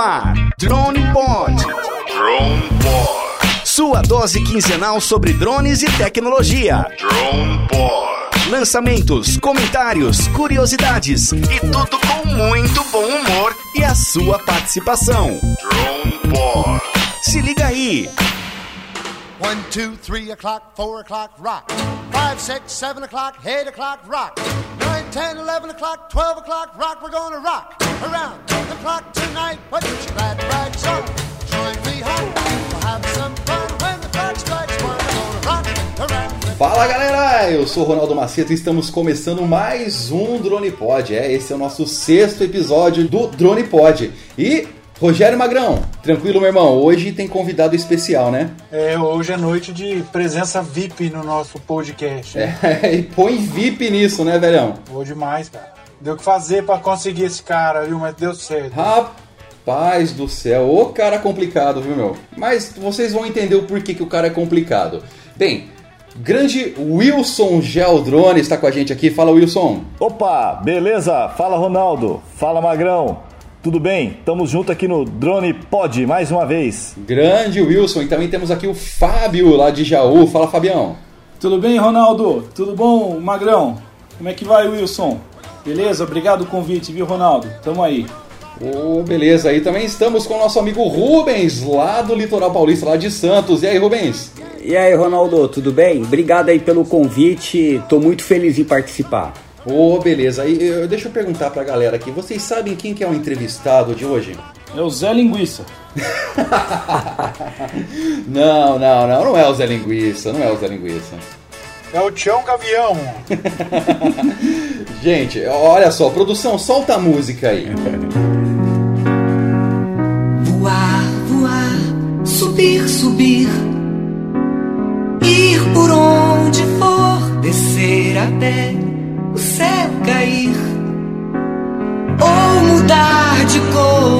Ar. Drone Pod. Drone Pod. Sua dose quinzenal sobre drones e tecnologia. Drone Pod. Lançamentos, comentários, curiosidades e tudo com muito bom humor e a sua participação. Drone Pod. Se liga aí. One, two, three o'clock, four o'clock, rock. Five, six, seven o'clock, eight o'clock, rock. Nine, ten, eleven o'clock, twelve o'clock, rock. We're gonna rock around the clock tonight. Put your glad rags on, join me home. We'll have some fun when the clock strikes one. We're gonna rock around Fala galera, eu sou Ronaldo Macedo e estamos começando mais um Drone Pod. É, esse é o nosso sexto episódio do Drone Pod. E Rogério Magrão, tranquilo meu irmão? Hoje tem convidado especial, né? É, hoje é noite de presença VIP no nosso podcast. né? É, e põe VIP nisso, né, velhão? Boa demais, cara. Deu o que fazer pra conseguir esse cara, viu? Mas deu certo. Rapaz do céu, ô cara complicado, viu meu? Mas vocês vão entender o porquê que o cara é complicado. Bem, grande Wilson Geldrone está com a gente aqui. Fala Wilson. Opa, beleza? Fala Ronaldo, fala Magrão, tudo bem? Tamo junto aqui no Drone Pod mais uma vez. Grande Wilson. E também temos aqui o Fábio lá de Jaú. Fala Fabião. Tudo bem, Ronaldo? Tudo bom, Magrão? Como é que vai, Wilson? Beleza? Obrigado o convite, viu, Ronaldo? Tamo aí. Ô, beleza, aí também estamos com o nosso amigo Rubens, lá do Litoral Paulista, lá de Santos. E aí, Rubens? E aí, Ronaldo, tudo bem? Obrigado aí pelo convite, tô muito feliz em participar. Ô, beleza. E eu- deixa eu perguntar pra galera aqui, vocês sabem quem que é o entrevistado de hoje? É o Zé Linguiça. Não, não, não, não é o Zé Linguiça, não é o Zé Linguiça. É o Tião Gavião. Gente, olha só, produção, solta a música aí. Voar, voar, subir, subir. Ir por onde for, descer até o céu cair. Ou mudar de cor.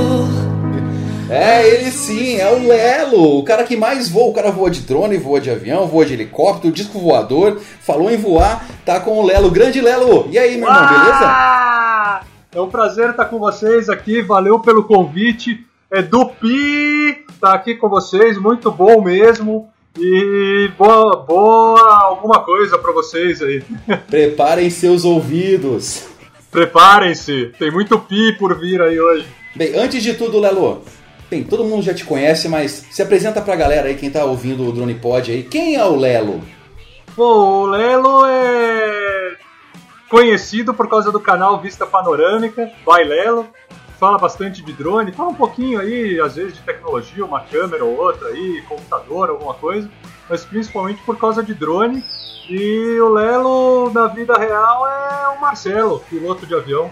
É, ele sim, é o Lelo, o cara que mais voa. O cara voa de drone, voa de avião, voa de helicóptero, disco voador. Falou em voar, tá com o Lelo. Grande Lelo! E aí, meu irmão, beleza? É um prazer estar com vocês aqui, valeu pelo convite. É do Pi, tá aqui com vocês, muito bom mesmo. E boa, boa alguma coisa pra vocês aí. Preparem seus ouvidos. Preparem-se, tem muito Pi por vir aí hoje. Bem, antes de tudo, Lelo, bem, todo mundo já te conhece, mas se apresenta pra galera aí, quem tá ouvindo o Drone Pod aí. Quem é o Lelo? Pô, o Lelo é conhecido por causa do canal Vista Panorâmica, vai Lelo. Fala bastante de drone, fala um pouquinho aí, às vezes, de tecnologia, uma câmera ou outra aí, computador, alguma coisa, mas principalmente por causa de drone. E o Lelo, na vida real, é o Marcelo, piloto de avião.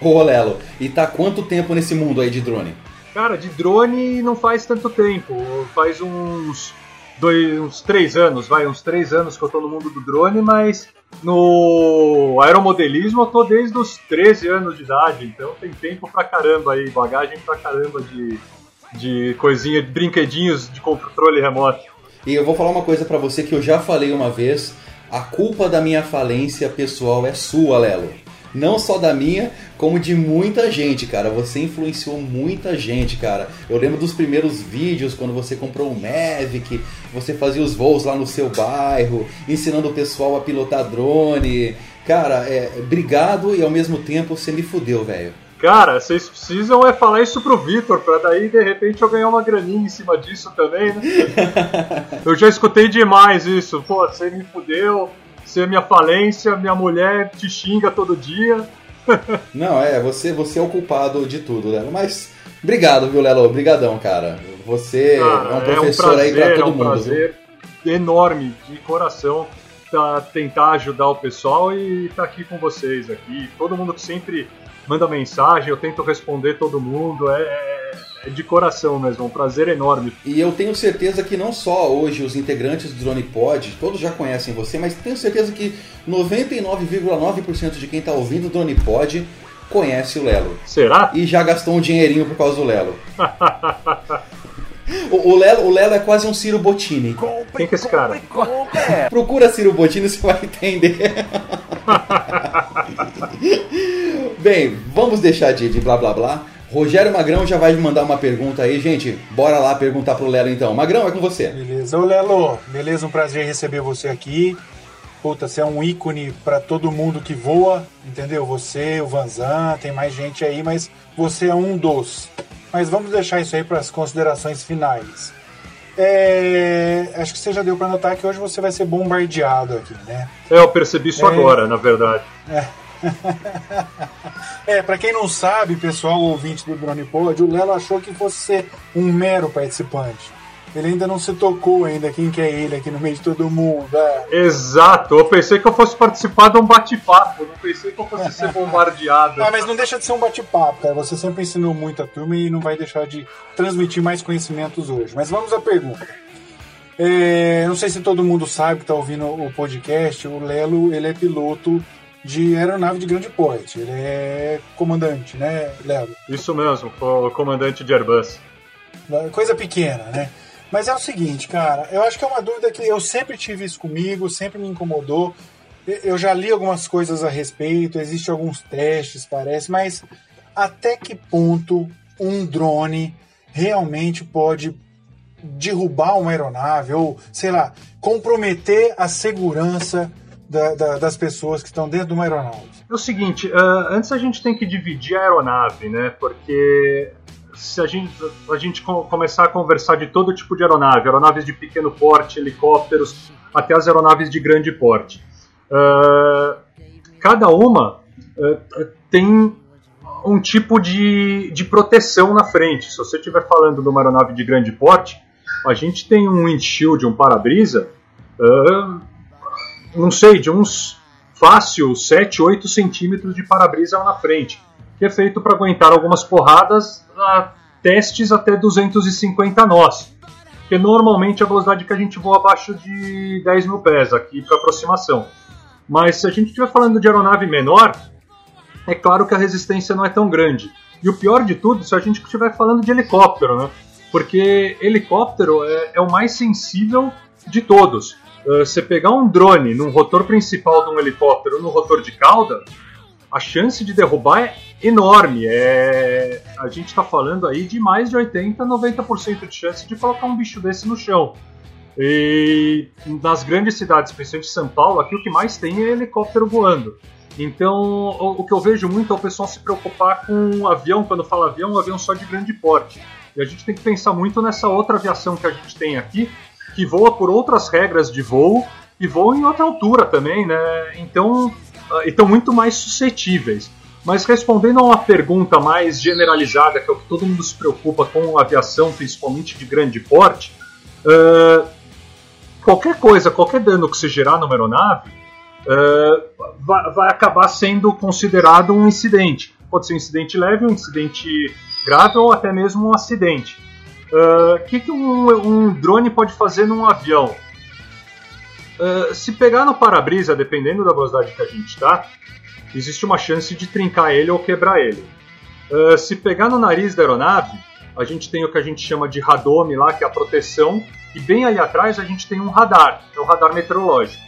Ô, Lelo, e tá quanto tempo nesse mundo aí de drone? Cara, de drone não faz tanto tempo, faz uns dois, uns três anos, vai, uns três anos que eu tô no mundo do drone, mas no aeromodelismo eu tô desde os 13 anos de idade, então tem tempo pra caramba aí, bagagem pra caramba de, de coisinha, de brinquedinhos de controle remoto. E eu vou falar uma coisa pra você que eu já falei uma vez: a culpa da minha falência pessoal é sua, Lelo. Não só da minha, como de muita gente, cara. Você influenciou muita gente, cara. Eu lembro dos primeiros vídeos quando você comprou o Mavic, você fazia os voos lá no seu bairro, ensinando o pessoal a pilotar drone. Cara, é, obrigado e ao mesmo tempo você me fudeu, velho. Cara, vocês precisam é falar isso pro Vitor, pra daí de repente eu ganhar uma graninha em cima disso também, né? eu já escutei demais isso. Pô, você me fudeu, você é minha falência, minha mulher te xinga todo dia. Não, é, você, você é o culpado de tudo, Lelo. Mas obrigado, viu, Lelo? Obrigadão, cara. Você Cara, é um professor aí pra todo é um mundo. viu? prazer enorme, de coração, tá, tentar ajudar o pessoal e estar aqui com vocês aqui. Todo mundo que sempre manda mensagem, eu tento responder todo mundo. É, é- é de coração mesmo, é um prazer enorme. E eu tenho certeza que não só hoje os integrantes do Drone Pod, todos já conhecem você, mas tenho certeza que 99,9% de quem tá ouvindo o Drone Pod conhece o Lelo. Será? E já gastou um dinheirinho por causa do Lelo. O, o Lelo, o Lelo é quase um Ciro Bottini. Quem que é esse cara? Procura Ciro Bottini, você vai entender. Bem, vamos deixar de, de blá blá blá. Rogério Magrão já vai me mandar uma pergunta aí, gente. Bora lá perguntar pro Lelo então. Magrão, é com você. Beleza. Ô Lelo, beleza? Um prazer receber você aqui. Puta, você é um ícone para todo mundo que voa, entendeu? Você, o Vanzan, tem mais gente aí, mas você é um dos. Mas vamos deixar isso aí para as considerações finais. É, acho que você já deu para notar que hoje você vai ser bombardeado aqui, né? É, eu percebi isso É. agora, na verdade. É, para quem não sabe, pessoal ouvinte do Drone Pod, o Lelo achou que fosse ser um mero participante. Ele ainda não se tocou ainda quem que é ele aqui no meio de todo mundo. é. Exato, eu pensei que eu fosse participar de um bate-papo, não pensei que eu fosse ser bombardeado. Ah, mas não deixa de ser um bate-papo, cara. Você sempre ensinou muito a turma e não vai deixar de transmitir mais conhecimentos hoje. Mas vamos à pergunta. É, não sei se todo mundo sabe que está ouvindo o podcast, o Lelo ele é piloto de aeronave de grande porte. Ele é comandante, né, Lelo? Isso mesmo, o comandante de Airbus. Coisa pequena, né? Mas é o seguinte, cara, eu acho que é uma dúvida que eu sempre tive isso comigo, sempre me incomodou. Eu já li algumas coisas a respeito, existem alguns testes, parece, mas até que ponto um drone realmente pode derrubar uma aeronave ou, sei lá, comprometer a segurança da- da- das pessoas que estão dentro de uma aeronave? É o seguinte, ah, antes a gente tem que dividir a aeronave, né? Porque se a gente, a gente co- começar a conversar de todo tipo de aeronave, aeronaves de pequeno porte, helicópteros, até as aeronaves de grande porte, ah, cada uma ah, tem um tipo de, de proteção na frente. Se você estiver falando de uma aeronave de grande porte, a gente tem um windshield, um para-brisa, ah, não sei, de uns fácil 7, 8 centímetros de para-brisa lá na frente, que é feito para aguentar algumas porradas a testes até 250 nós, que é normalmente a velocidade que a gente voa abaixo de 10 mil pés aqui para aproximação. Mas se a gente estiver falando de aeronave menor, é claro que a resistência não é tão grande. E o pior de tudo, se a gente estiver falando de helicóptero, né? Porque helicóptero é, é o mais sensível de todos. Uh, você pegar um drone num rotor principal de um helicóptero no rotor de cauda, a chance de derrubar é enorme. É... A gente está falando aí de mais de 80, 90% de chance de colocar um bicho desse no chão. E nas grandes cidades, principalmente São Paulo, aqui o que mais tem é helicóptero voando. Então, o, o que eu vejo muito é o pessoal se preocupar com um avião, quando fala avião, um avião só de grande porte. E a gente tem que pensar muito nessa outra aviação que a gente tem aqui, que voa por outras regras de voo e voa em outra altura também, né? Então, uh, estão muito mais suscetíveis. Mas respondendo a uma pergunta mais generalizada, que é o que todo mundo se preocupa com aviação, principalmente de grande porte, uh, qualquer coisa, qualquer dano que se gerar numa aeronave, uh, vai, vai acabar sendo considerado um incidente. Pode ser um incidente leve, um incidente grave ou até mesmo um acidente. O uh, que, que um, um, drone pode fazer num avião? Uh, se pegar no para-brisa, dependendo da velocidade que a gente está, existe uma chance de trincar ele ou quebrar ele. Uh, se pegar no nariz da aeronave, a gente tem o que a gente chama de radome lá, que é a proteção, e bem ali atrás a gente tem um radar, é o radar meteorológico.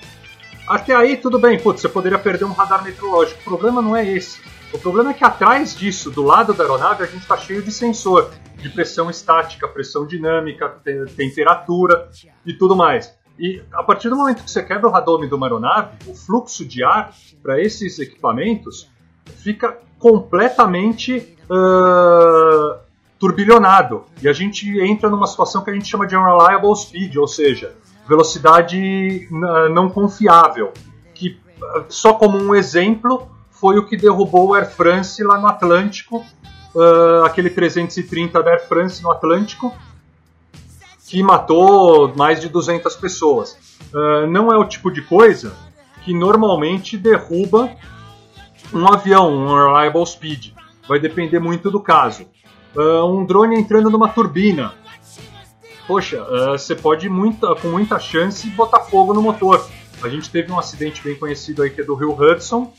Até aí tudo bem, putz, você poderia perder um radar meteorológico. O problema não é esse. O problema é que atrás disso, do lado da aeronave, a gente está cheio de sensor de pressão estática, pressão dinâmica, te temperatura e tudo mais. E a partir do momento que você quebra o radome de uma aeronave, o fluxo de ar para esses equipamentos fica completamente uh, turbilhonado. E a gente entra numa situação que a gente chama de unreliable speed, ou seja, velocidade não confiável. Que, só como um exemplo, foi o que derrubou o Air France lá no Atlântico, uh, aquele 330 da Air France no Atlântico, que matou mais de 200 pessoas. Uh, não é o tipo de coisa que normalmente derruba um avião, um reliable speed. Vai depender muito do caso. Uh, um drone entrando numa turbina. Poxa, você pode com muita chance botar fogo no motor. A gente teve um acidente bem conhecido aí que é do Rio Hudson,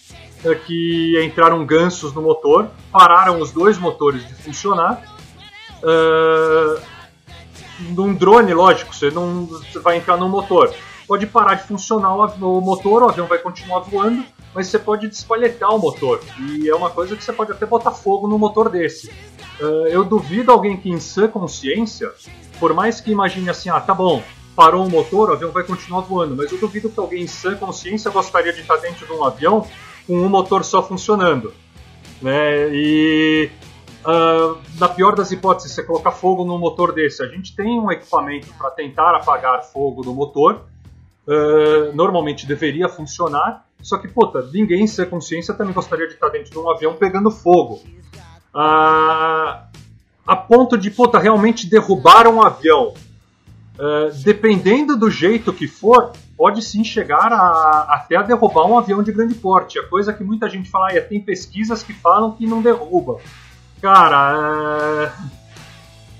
que entraram gansos no motor, pararam os dois motores de funcionar. Uh, num drone, lógico, você não você vai entrar no motor. Pode parar de funcionar o, motor, o avião vai continuar voando, mas você pode despalhetar o motor. E é uma coisa que você pode até botar fogo no motor desse. Uh, eu duvido alguém que em sã consciência, por mais que imagine assim, ah, tá bom, parou o motor, o avião vai continuar voando, mas eu duvido que alguém em sã consciência gostaria de estar dentro de um avião com um motor só funcionando. Né? E uh, na pior das hipóteses, você colocar fogo no motor desse, a gente tem um equipamento para tentar apagar fogo no motor. Uh, normalmente deveria funcionar, só que, puta, ninguém em sã consciência também gostaria de estar dentro de um avião pegando fogo a, a ponto de, puta, realmente derrubar um avião. Uh, dependendo do jeito que for, pode sim chegar a, até a derrubar um avião de grande porte. A coisa que muita gente fala, é, tem pesquisas que falam que não derruba. Cara,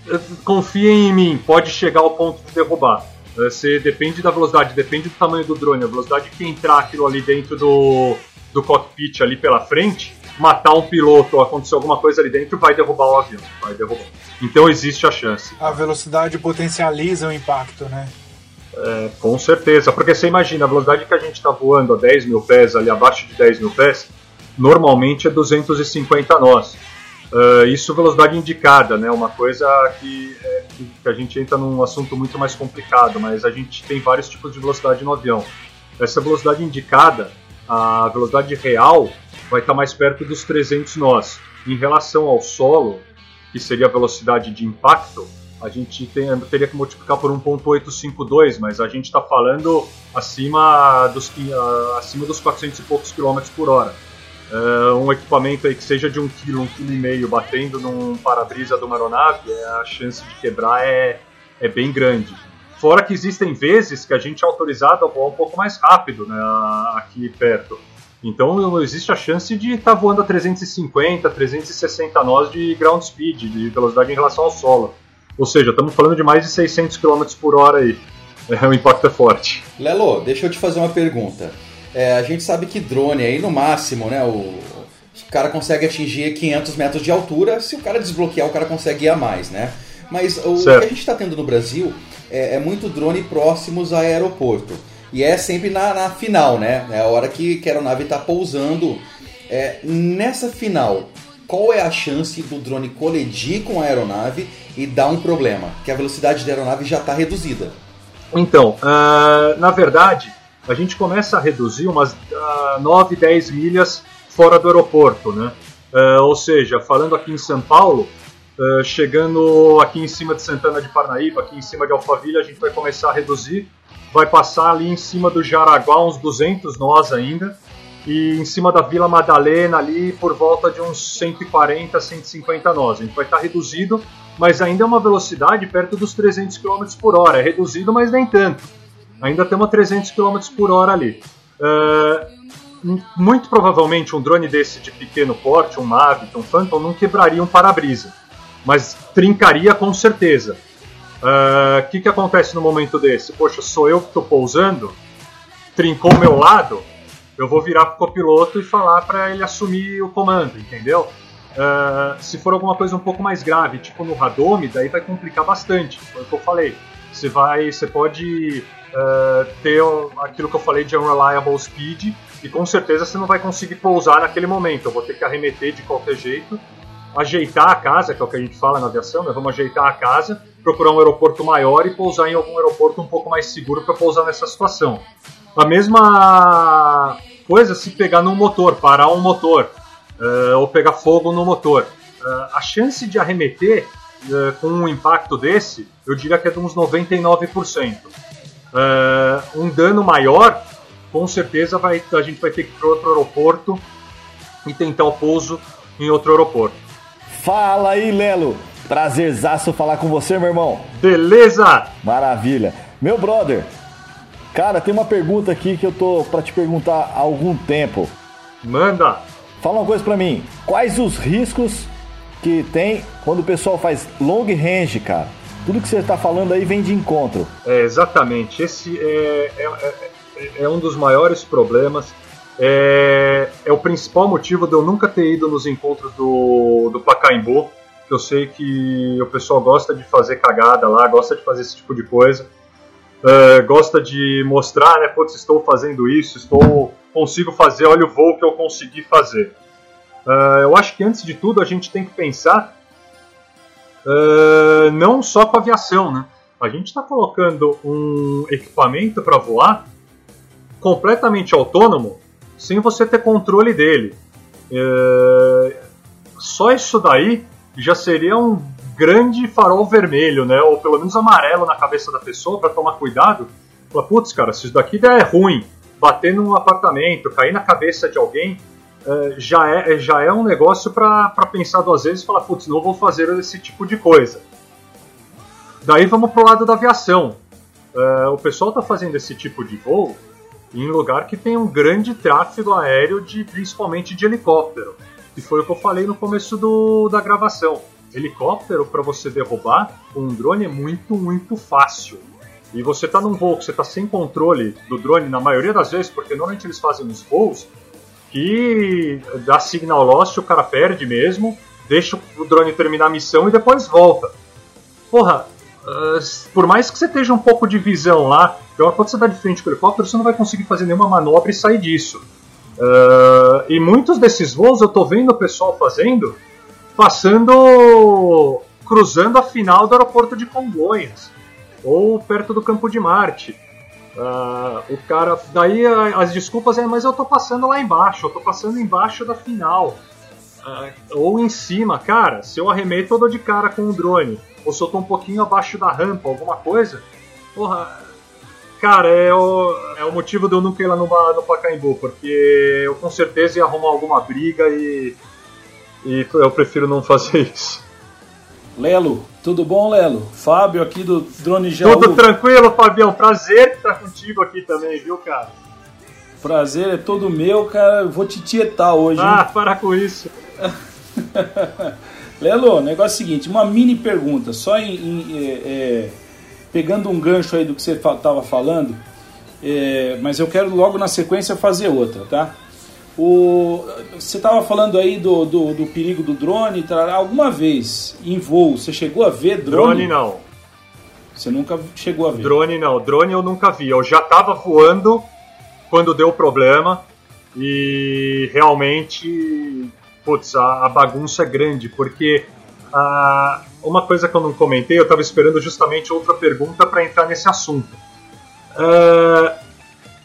uh, confia em mim, pode chegar ao ponto de derrubar. Você depende da velocidade, depende do tamanho do drone, a velocidade que entrar aquilo ali dentro do, do cockpit ali pela frente, matar um piloto ou acontecer alguma coisa ali dentro, vai derrubar o avião. Vai derrubar. Então existe a chance. A velocidade potencializa o impacto, né? É, com certeza, porque você imagina, a velocidade que a gente está voando a 10 mil pés, ali abaixo de 10 mil pés, normalmente é 250 nós. Uh, isso velocidade indicada, né? Uma coisa que, é, que, a gente entra num assunto muito mais complicado, mas a gente tem vários tipos de velocidade no avião. Essa velocidade indicada, a velocidade real, vai estar mais perto dos 300 nós. Em relação ao solo, que seria a velocidade de impacto, a gente tem, teria que multiplicar por 1.852, mas a gente está falando acima dos, acima dos 400 e poucos quilômetros por hora. Uh, um equipamento aí que seja de um quilo, um quilo e meio, batendo num para-brisa de uma aeronave, é, a chance de quebrar é, é bem grande. Fora que existem vezes que a gente é autorizado a voar um pouco mais rápido né, aqui perto. Então existe a chance de estar tá voando a 350, 360 nós de ground speed, de velocidade em relação ao solo. Ou seja, estamos falando de mais de 600 km por hora aí. É, o impacto é forte. Lelo, deixa eu te fazer uma pergunta. É, a gente sabe que drone aí no máximo, né? O, o cara consegue atingir 500 metros de altura. Se o cara desbloquear, o cara consegue ir a mais, né? Mas o certo. que a gente está tendo no Brasil é, é muito drone próximos a aeroporto. E é sempre na, na final, né? É a hora que, que a aeronave está pousando. É, nessa final, qual é a chance do drone colidir com a aeronave e dar um problema? Que a velocidade da aeronave já está reduzida. Então, uh, na verdade, a gente começa a reduzir umas uh, 9, 10 milhas fora do aeroporto, né? Uh, ou seja, falando aqui em São Paulo, uh, chegando aqui em cima de Santana de Parnaíba, aqui em cima de Alphaville, a gente vai começar a reduzir vai passar ali em cima do Jaraguá, uns 200 nós ainda, e em cima da Vila Madalena ali por volta de uns 140, 150 nós. A gente vai estar reduzido, mas ainda é uma velocidade perto dos 300 km por hora. É reduzido, mas nem tanto. Ainda temos 300 km por hora ali. Uh, muito provavelmente um drone desse de pequeno porte, um Mavic, um Phantom, não quebraria um para-brisa, mas trincaria com certeza. O uh, ah, que, que acontece no momento desse? Poxa, sou eu que estou pousando, trincou meu lado, eu vou virar para o copiloto e falar para ele assumir o comando, entendeu? Uh, se for alguma coisa um pouco mais grave, tipo no Radome, daí vai complicar bastante, foi o que eu falei. Você vai, você pode uh, ter aquilo que eu falei de unreliable speed e com certeza você não vai conseguir pousar naquele momento. Eu vou ter que arremeter de qualquer jeito, ajeitar a casa, que é o que a gente fala na aviação, né? vamos ajeitar a casa procurar um aeroporto maior e pousar em algum aeroporto um pouco mais seguro para pousar nessa situação. A mesma coisa se pegar num motor, parar um motor, uh, ou pegar fogo no motor. Uh, a chance de arremeter uh, com um impacto desse, eu diria que é de uns 99%. um dano maior, com certeza vai, a gente vai ter que ir para outro aeroporto e tentar o pouso em outro aeroporto. Fala aí, Lelo! Prazerzaço falar com você, meu irmão. Beleza! Maravilha. Meu brother, cara, tem uma pergunta aqui que eu tô para te perguntar há algum tempo. Manda! Fala uma coisa para mim. Quais os riscos que tem quando o pessoal faz long range, cara? Tudo que você está falando aí vem de encontro. É, exatamente. Esse é, é, é, é um dos maiores problemas. É, é, o principal motivo de eu nunca ter ido nos encontros do, do Pacaembu que eu sei que o pessoal gosta de fazer cagada lá, gosta de fazer esse tipo de coisa. Uh, gosta de mostrar, né, putz, estou fazendo isso, estou consigo fazer, olha o voo que eu consegui fazer. Uh, eu acho que antes de tudo a gente tem que pensar uh, não só com aviação, né? A gente está colocando um equipamento para voar completamente autônomo sem você ter controle dele. Uh, só isso daí já seria um grande farol vermelho, né? Ou pelo menos amarelo na cabeça da pessoa para tomar cuidado. Fala, putz, cara, se isso daqui der ruim, bater num apartamento, cair na cabeça de alguém, é, já, é, já é um negócio para pensar duas vezes e falar, putz, não vou fazer esse tipo de coisa. Daí vamos pro lado da aviação. É, o pessoal está fazendo esse tipo de voo em lugar que tem um grande tráfego aéreo, de, principalmente de helicóptero. Que foi o que eu falei no começo do, da gravação helicóptero para você derrubar um drone é muito, muito fácil. E você está num voo que você está sem controle do drone na maioria das vezes, porque normalmente eles fazem uns voos que dá signal lost, o cara perde mesmo, deixa o drone terminar a missão e depois volta. Porra, uh, por mais que você esteja um pouco de visão lá, quando você está de frente com o helicóptero, você não vai conseguir fazer nenhuma manobra e sair disso. Uh, e muitos desses voos eu estou vendo o pessoal fazendo passando. cruzando a final do aeroporto de Congonhas, ou perto do Campo de Marte. Uh, o cara. Daí as desculpas é, mas eu tô passando lá embaixo, eu tô passando embaixo da final. Uh, ou em cima, cara, se eu arremeto eu dou de cara com o drone, ou se eu tô um pouquinho abaixo da rampa, alguma coisa, porra, cara, é o, é o motivo de eu nunca ir lá no, no Pacaembu, porque eu com certeza ia arrumar alguma briga e e eu prefiro não fazer isso. Lelo, tudo bom, Lelo? Fábio aqui do Drone Jaú. Tudo tranquilo, Fabião. Prazer estar contigo aqui também, viu, cara? Prazer é todo meu, cara. Vou te tietar hoje. Ah, hein? para com isso. Lelo, negócio é o seguinte, uma mini pergunta, só em, em é, é, pegando um gancho aí do que você estava falando, é, mas eu quero logo na sequência fazer outra, tá? O, você estava falando aí do, do, do, perigo do drone. Alguma vez em voo você chegou a ver drone? Drone não. Você nunca chegou a ver? Drone não. Drone eu nunca vi. Eu já estava voando quando deu problema e realmente, putz, a, a bagunça é grande porque a, uma coisa que eu não comentei, eu estava esperando justamente outra pergunta para entrar nesse assunto. Uh,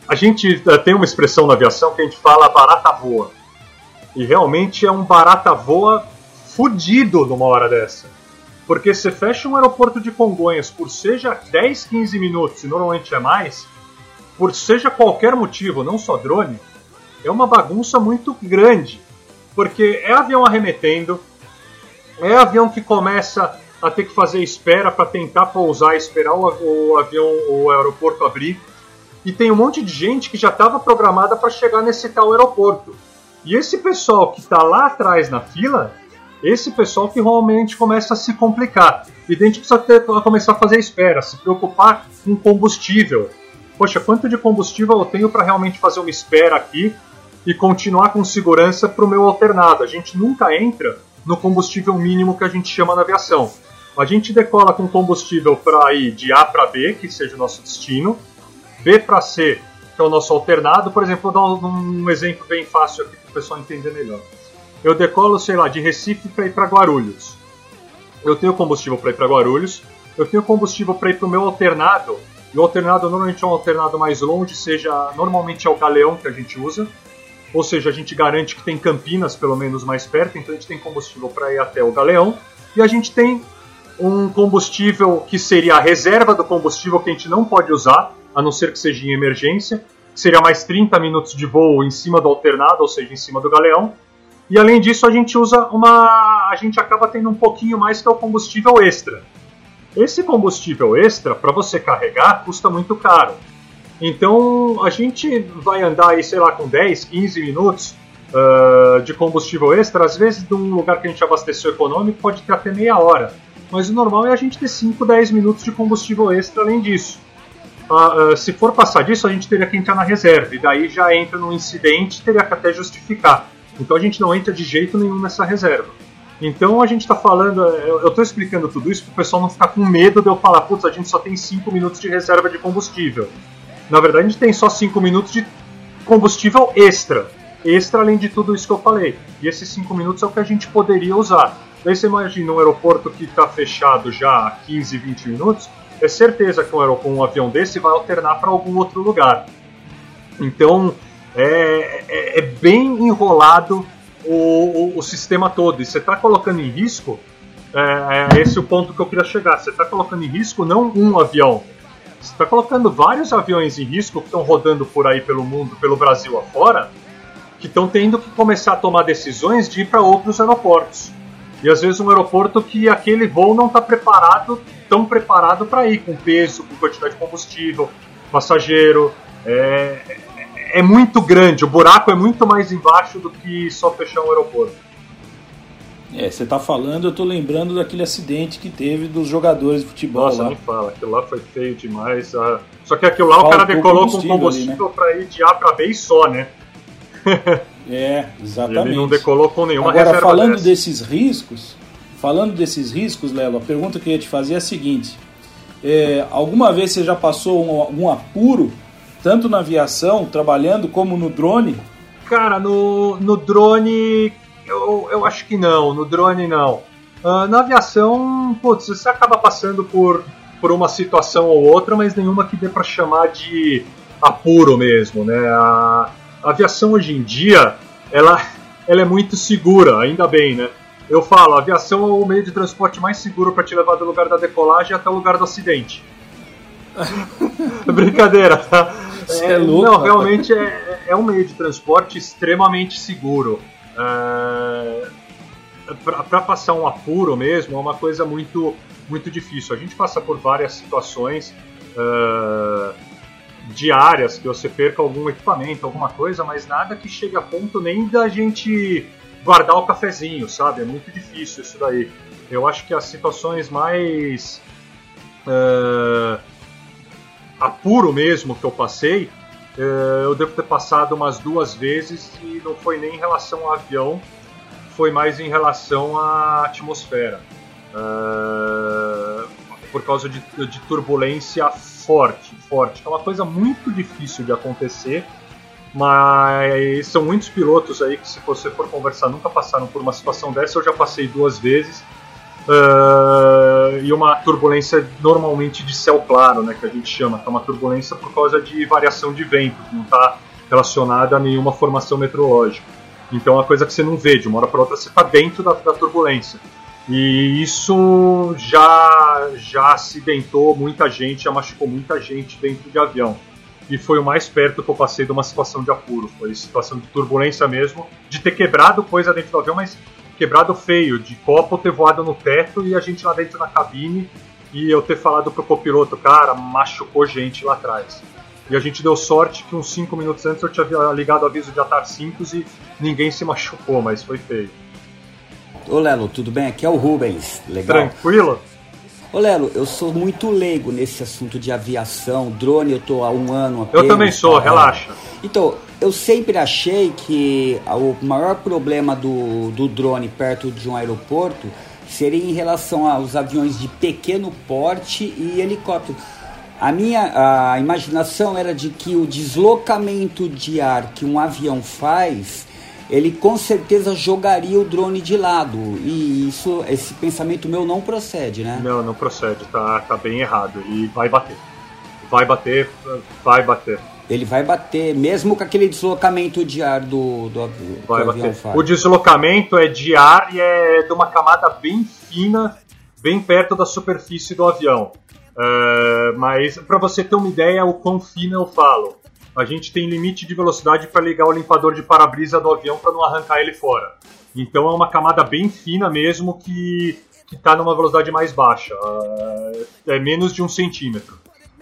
a gente eh, tem uma expressão na aviação que a gente fala barata voa. E realmente é um barata voa fudido numa hora dessa. Porque você fecha um aeroporto de Congonhas por seja 10, 15 minutos, e normalmente é mais, por seja qualquer motivo, não só drone, é uma bagunça muito grande. Porque é avião arremetendo, é avião que começa a ter que fazer espera para tentar pousar esperar o avião, o aeroporto abrir e tem um monte de gente que já estava programada para chegar nesse tal aeroporto. E esse pessoal que está lá atrás na fila, esse pessoal que realmente começa a se complicar. E a gente precisa ter, começar a fazer espera, se preocupar com combustível. Poxa, quanto de combustível eu tenho para realmente fazer uma espera aqui e continuar com segurança para o meu alternado? A gente nunca entra no combustível mínimo que a gente chama na aviação. A gente decola com combustível para ir de A para B, que seja o nosso destino, B para C, que é o nosso alternado. Por exemplo, vou dar um exemplo bem fácil aqui para o pessoal entender melhor. Eu decolo, sei lá, de Recife para ir para Guarulhos. Eu tenho combustível para ir para Guarulhos. Eu tenho combustível para ir para o meu alternado. E o alternado normalmente é um alternado mais longe, seja normalmente é o galeão que a gente usa. Ou seja, a gente garante que tem Campinas pelo menos mais perto, então a gente tem combustível para ir até o galeão. E a gente tem um combustível que seria a reserva do combustível que a gente não pode usar, a não ser que seja em emergência. Seria mais 30 minutos de voo em cima do alternado, ou seja, em cima do galeão. E além disso, a gente usa uma. A gente acaba tendo um pouquinho mais que é o combustível extra. Esse combustível extra, para você carregar, custa muito caro. Então a gente vai andar aí, sei lá, com 10, 15 minutos uh, de combustível extra. Às vezes, de um lugar que a gente abasteceu econômico, pode ter até meia hora. Mas o normal é a gente ter 5, 10 minutos de combustível extra além disso uh, se for passar disso, a gente teria que entrar na reserva, e daí já entra no incidente, teria que até justificar. Então a gente não entra de jeito nenhum nessa reserva. Então a gente está falando, eu estou explicando tudo isso para o pessoal não ficar com medo de eu falar, putz, a gente só tem 5 minutos de reserva de combustível. Na verdade, a gente tem só 5 minutos de combustível extra. Extra além de tudo isso que eu falei. E esses 5 minutos é o que a gente poderia usar. Daí você imagina um aeroporto que está fechado já há 15, 20 minutos, é certeza que um, avião desse vai alternar para algum outro lugar. Então é, é, é bem enrolado o, o, o, sistema todo. E você está colocando em risco, é, é, esse é o ponto que eu queria chegar. Você está colocando em risco não um avião, você está colocando vários aviões em risco que estão rodando por aí pelo mundo, pelo Brasil afora, que estão tendo que começar a tomar decisões de ir para outros aeroportos. E às vezes um aeroporto que aquele voo não está preparado, tão preparado para ir, com peso, com quantidade de combustível, passageiro. É, é muito grande, o buraco é muito mais embaixo do que só fechar um aeroporto. É, você tá falando, eu tô lembrando daquele acidente que teve dos jogadores de futebol Nossa, lá. nem fala, aquilo lá foi feio demais. Ah, só que aquilo lá Faltou o cara decolou com combustível ali, né? pra ir de A pra B e só, né? é, exatamente. Ele não decolou com nenhuma Agora, falando dessa. desses riscos, falando desses riscos, Lelo, a pergunta que eu ia te fazer é a seguinte: é, alguma vez você já passou um, algum apuro, tanto na aviação, trabalhando, como no drone? Cara, no, no drone eu, eu acho que não, no drone não. Uh, na aviação, putz, você acaba passando por, por uma situação ou outra, mas nenhuma que dê para chamar de apuro mesmo, né? A, a, aviação hoje em dia, ela, ela é muito segura, ainda bem, né? Eu falo, a aviação é o meio de transporte mais seguro para te levar do lugar da decolagem até o lugar do acidente. Brincadeira, tá? É, é louco, não, realmente é, é um meio de transporte extremamente seguro. Uh, para passar um apuro mesmo é uma coisa muito muito difícil. A gente passa por várias situações uh, diárias que você perca algum equipamento, alguma coisa, mas nada que chegue a ponto nem da gente guardar o cafezinho, sabe? É muito difícil isso daí. Eu acho que as situações mais uh, apuro mesmo que eu passei é, eu devo ter passado umas duas vezes e não foi nem em relação ao avião, foi mais em relação à atmosfera. É, por causa de, de, turbulência forte, forte. É uma coisa muito difícil de acontecer, mas são muitos pilotos aí que, se você for conversar, nunca passaram por uma situação dessa. Eu já passei duas vezes Uh, e uma turbulência normalmente de céu claro, né, que a gente chama, que é uma turbulência por causa de variação de vento, que não está relacionada a nenhuma formação meteorológica. Então é uma coisa que você não vê, de uma hora para outra você está dentro da, da, turbulência. E isso já, já acidentou muita gente, já machucou muita gente dentro de avião. E foi o mais perto que eu passei de uma situação de apuro, foi situação de turbulência mesmo, de ter quebrado coisa dentro do avião, mas quebrado feio, de copo ter voado no teto e a gente lá dentro na cabine e eu ter falado pro copiloto, cara, machucou gente lá atrás. E a gente deu sorte que uns 5 minutos antes eu tinha ligado o aviso de atar 5 e ninguém se machucou, mas foi feio. Ô Lelo, tudo bem? Aqui é o Rubens, legal? Tranquilo? Ô Lelo, eu sou muito leigo nesse assunto de aviação, drone eu tô há um ano apenas. Eu também sou, relaxa. Então, eu sempre achei que o maior problema do, do drone perto de um aeroporto seria em relação aos aviões de pequeno porte e helicóptero. A minha a imaginação era de que o deslocamento de ar que um avião faz, ele com certeza jogaria o drone de lado. E isso, esse pensamento meu não procede, né? Não, não procede, tá, tá bem errado. E vai bater. Vai bater, vai bater ele vai bater, mesmo com aquele deslocamento de ar do, do, do vai bater. O deslocamento é de ar e é de uma camada bem fina, bem perto da superfície do avião. Uh, mas para você ter uma ideia, o quão fino eu falo. A gente tem limite de velocidade para ligar o limpador de para-brisa do avião para não arrancar ele fora. Então é uma camada bem fina mesmo que está numa velocidade mais baixa. Uh, é menos de um centímetro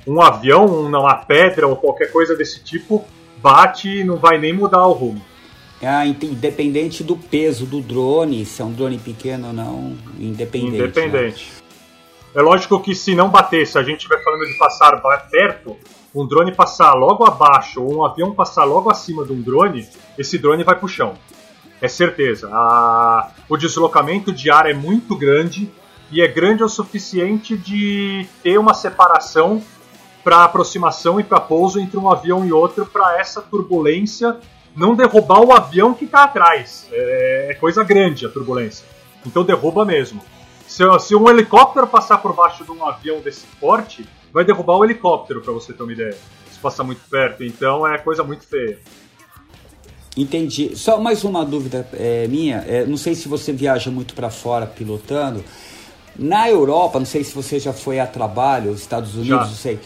um avião, uma pedra ou qualquer coisa desse tipo bate e não vai nem mudar o rumo. É, independente do peso do drone, se é um drone pequeno ou não, independente. Independente. Né? É lógico que se não bater, se a gente estiver falando de passar perto, um drone passar logo abaixo ou um avião passar logo acima de um drone, esse drone vai pro chão. É certeza. A... O deslocamento de ar é muito grande e é grande o suficiente de ter uma separação para aproximação e para pouso entre um avião e outro para essa turbulência não derrubar o avião que está atrás. É, é, coisa grande a turbulência. Então derruba mesmo. Se, se um helicóptero passar por baixo de um avião desse porte, vai derrubar o helicóptero, pra você ter uma ideia. Se passar muito perto. Então é coisa muito feia. Entendi. Só mais uma dúvida é, minha. É, não sei se você viaja muito para fora pilotando. Na Europa, não sei se você já foi a trabalho, os Estados Unidos, Já. não sei.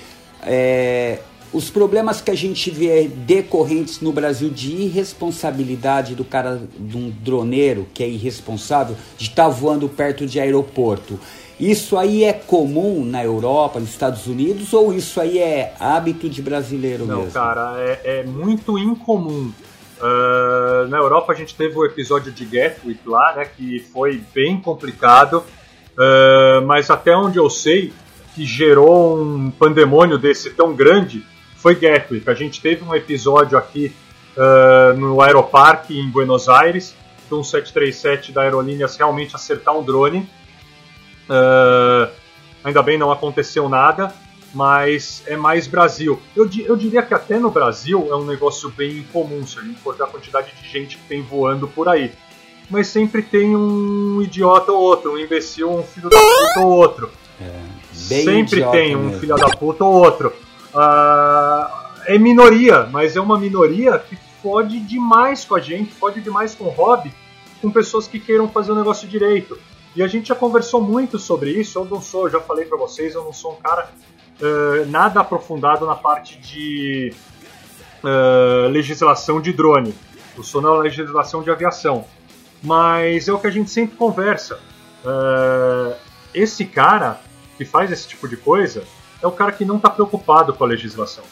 É, os problemas que a gente vê decorrentes no Brasil de irresponsabilidade do cara, de um droneiro que é irresponsável, de estar voando perto de aeroporto. Isso aí é comum na Europa, nos Estados Unidos, ou isso aí é hábito de brasileiro Não, mesmo? cara, é, é muito incomum. Ah, na Europa a gente teve o episódio de Gatwick lá, né, que foi bem complicado, Ah, mas até onde eu sei que gerou um pandemônio desse tão grande foi Gatwick. A gente teve um episódio aqui ah, no Aeroparque em Buenos Aires, de um 737 da Aerolíneas realmente acertar um drone. Ah, ainda bem não aconteceu nada, mas é mais Brasil. Eu, eu diria que até no Brasil é um negócio bem incomum, se a gente for ver a quantidade de gente que tem voando por aí. Mas sempre tem um idiota ou outro, um imbecil, um filho da puta ou outro. Bem sempre tem um mesmo. filho da puta ou outro. Ah, é minoria, mas é uma minoria que fode demais com a gente, fode demais com o hobby, com pessoas que queiram fazer o negócio direito. E a gente já conversou muito sobre isso. Eu não sou, já falei pra vocês, eu não sou um cara eh, nada aprofundado na parte de eh, legislação de drone. Eu sou na legislação de aviação. Mas é o que a gente sempre conversa. Eh, esse cara que faz esse tipo de coisa é o cara que não está preocupado com a legislação.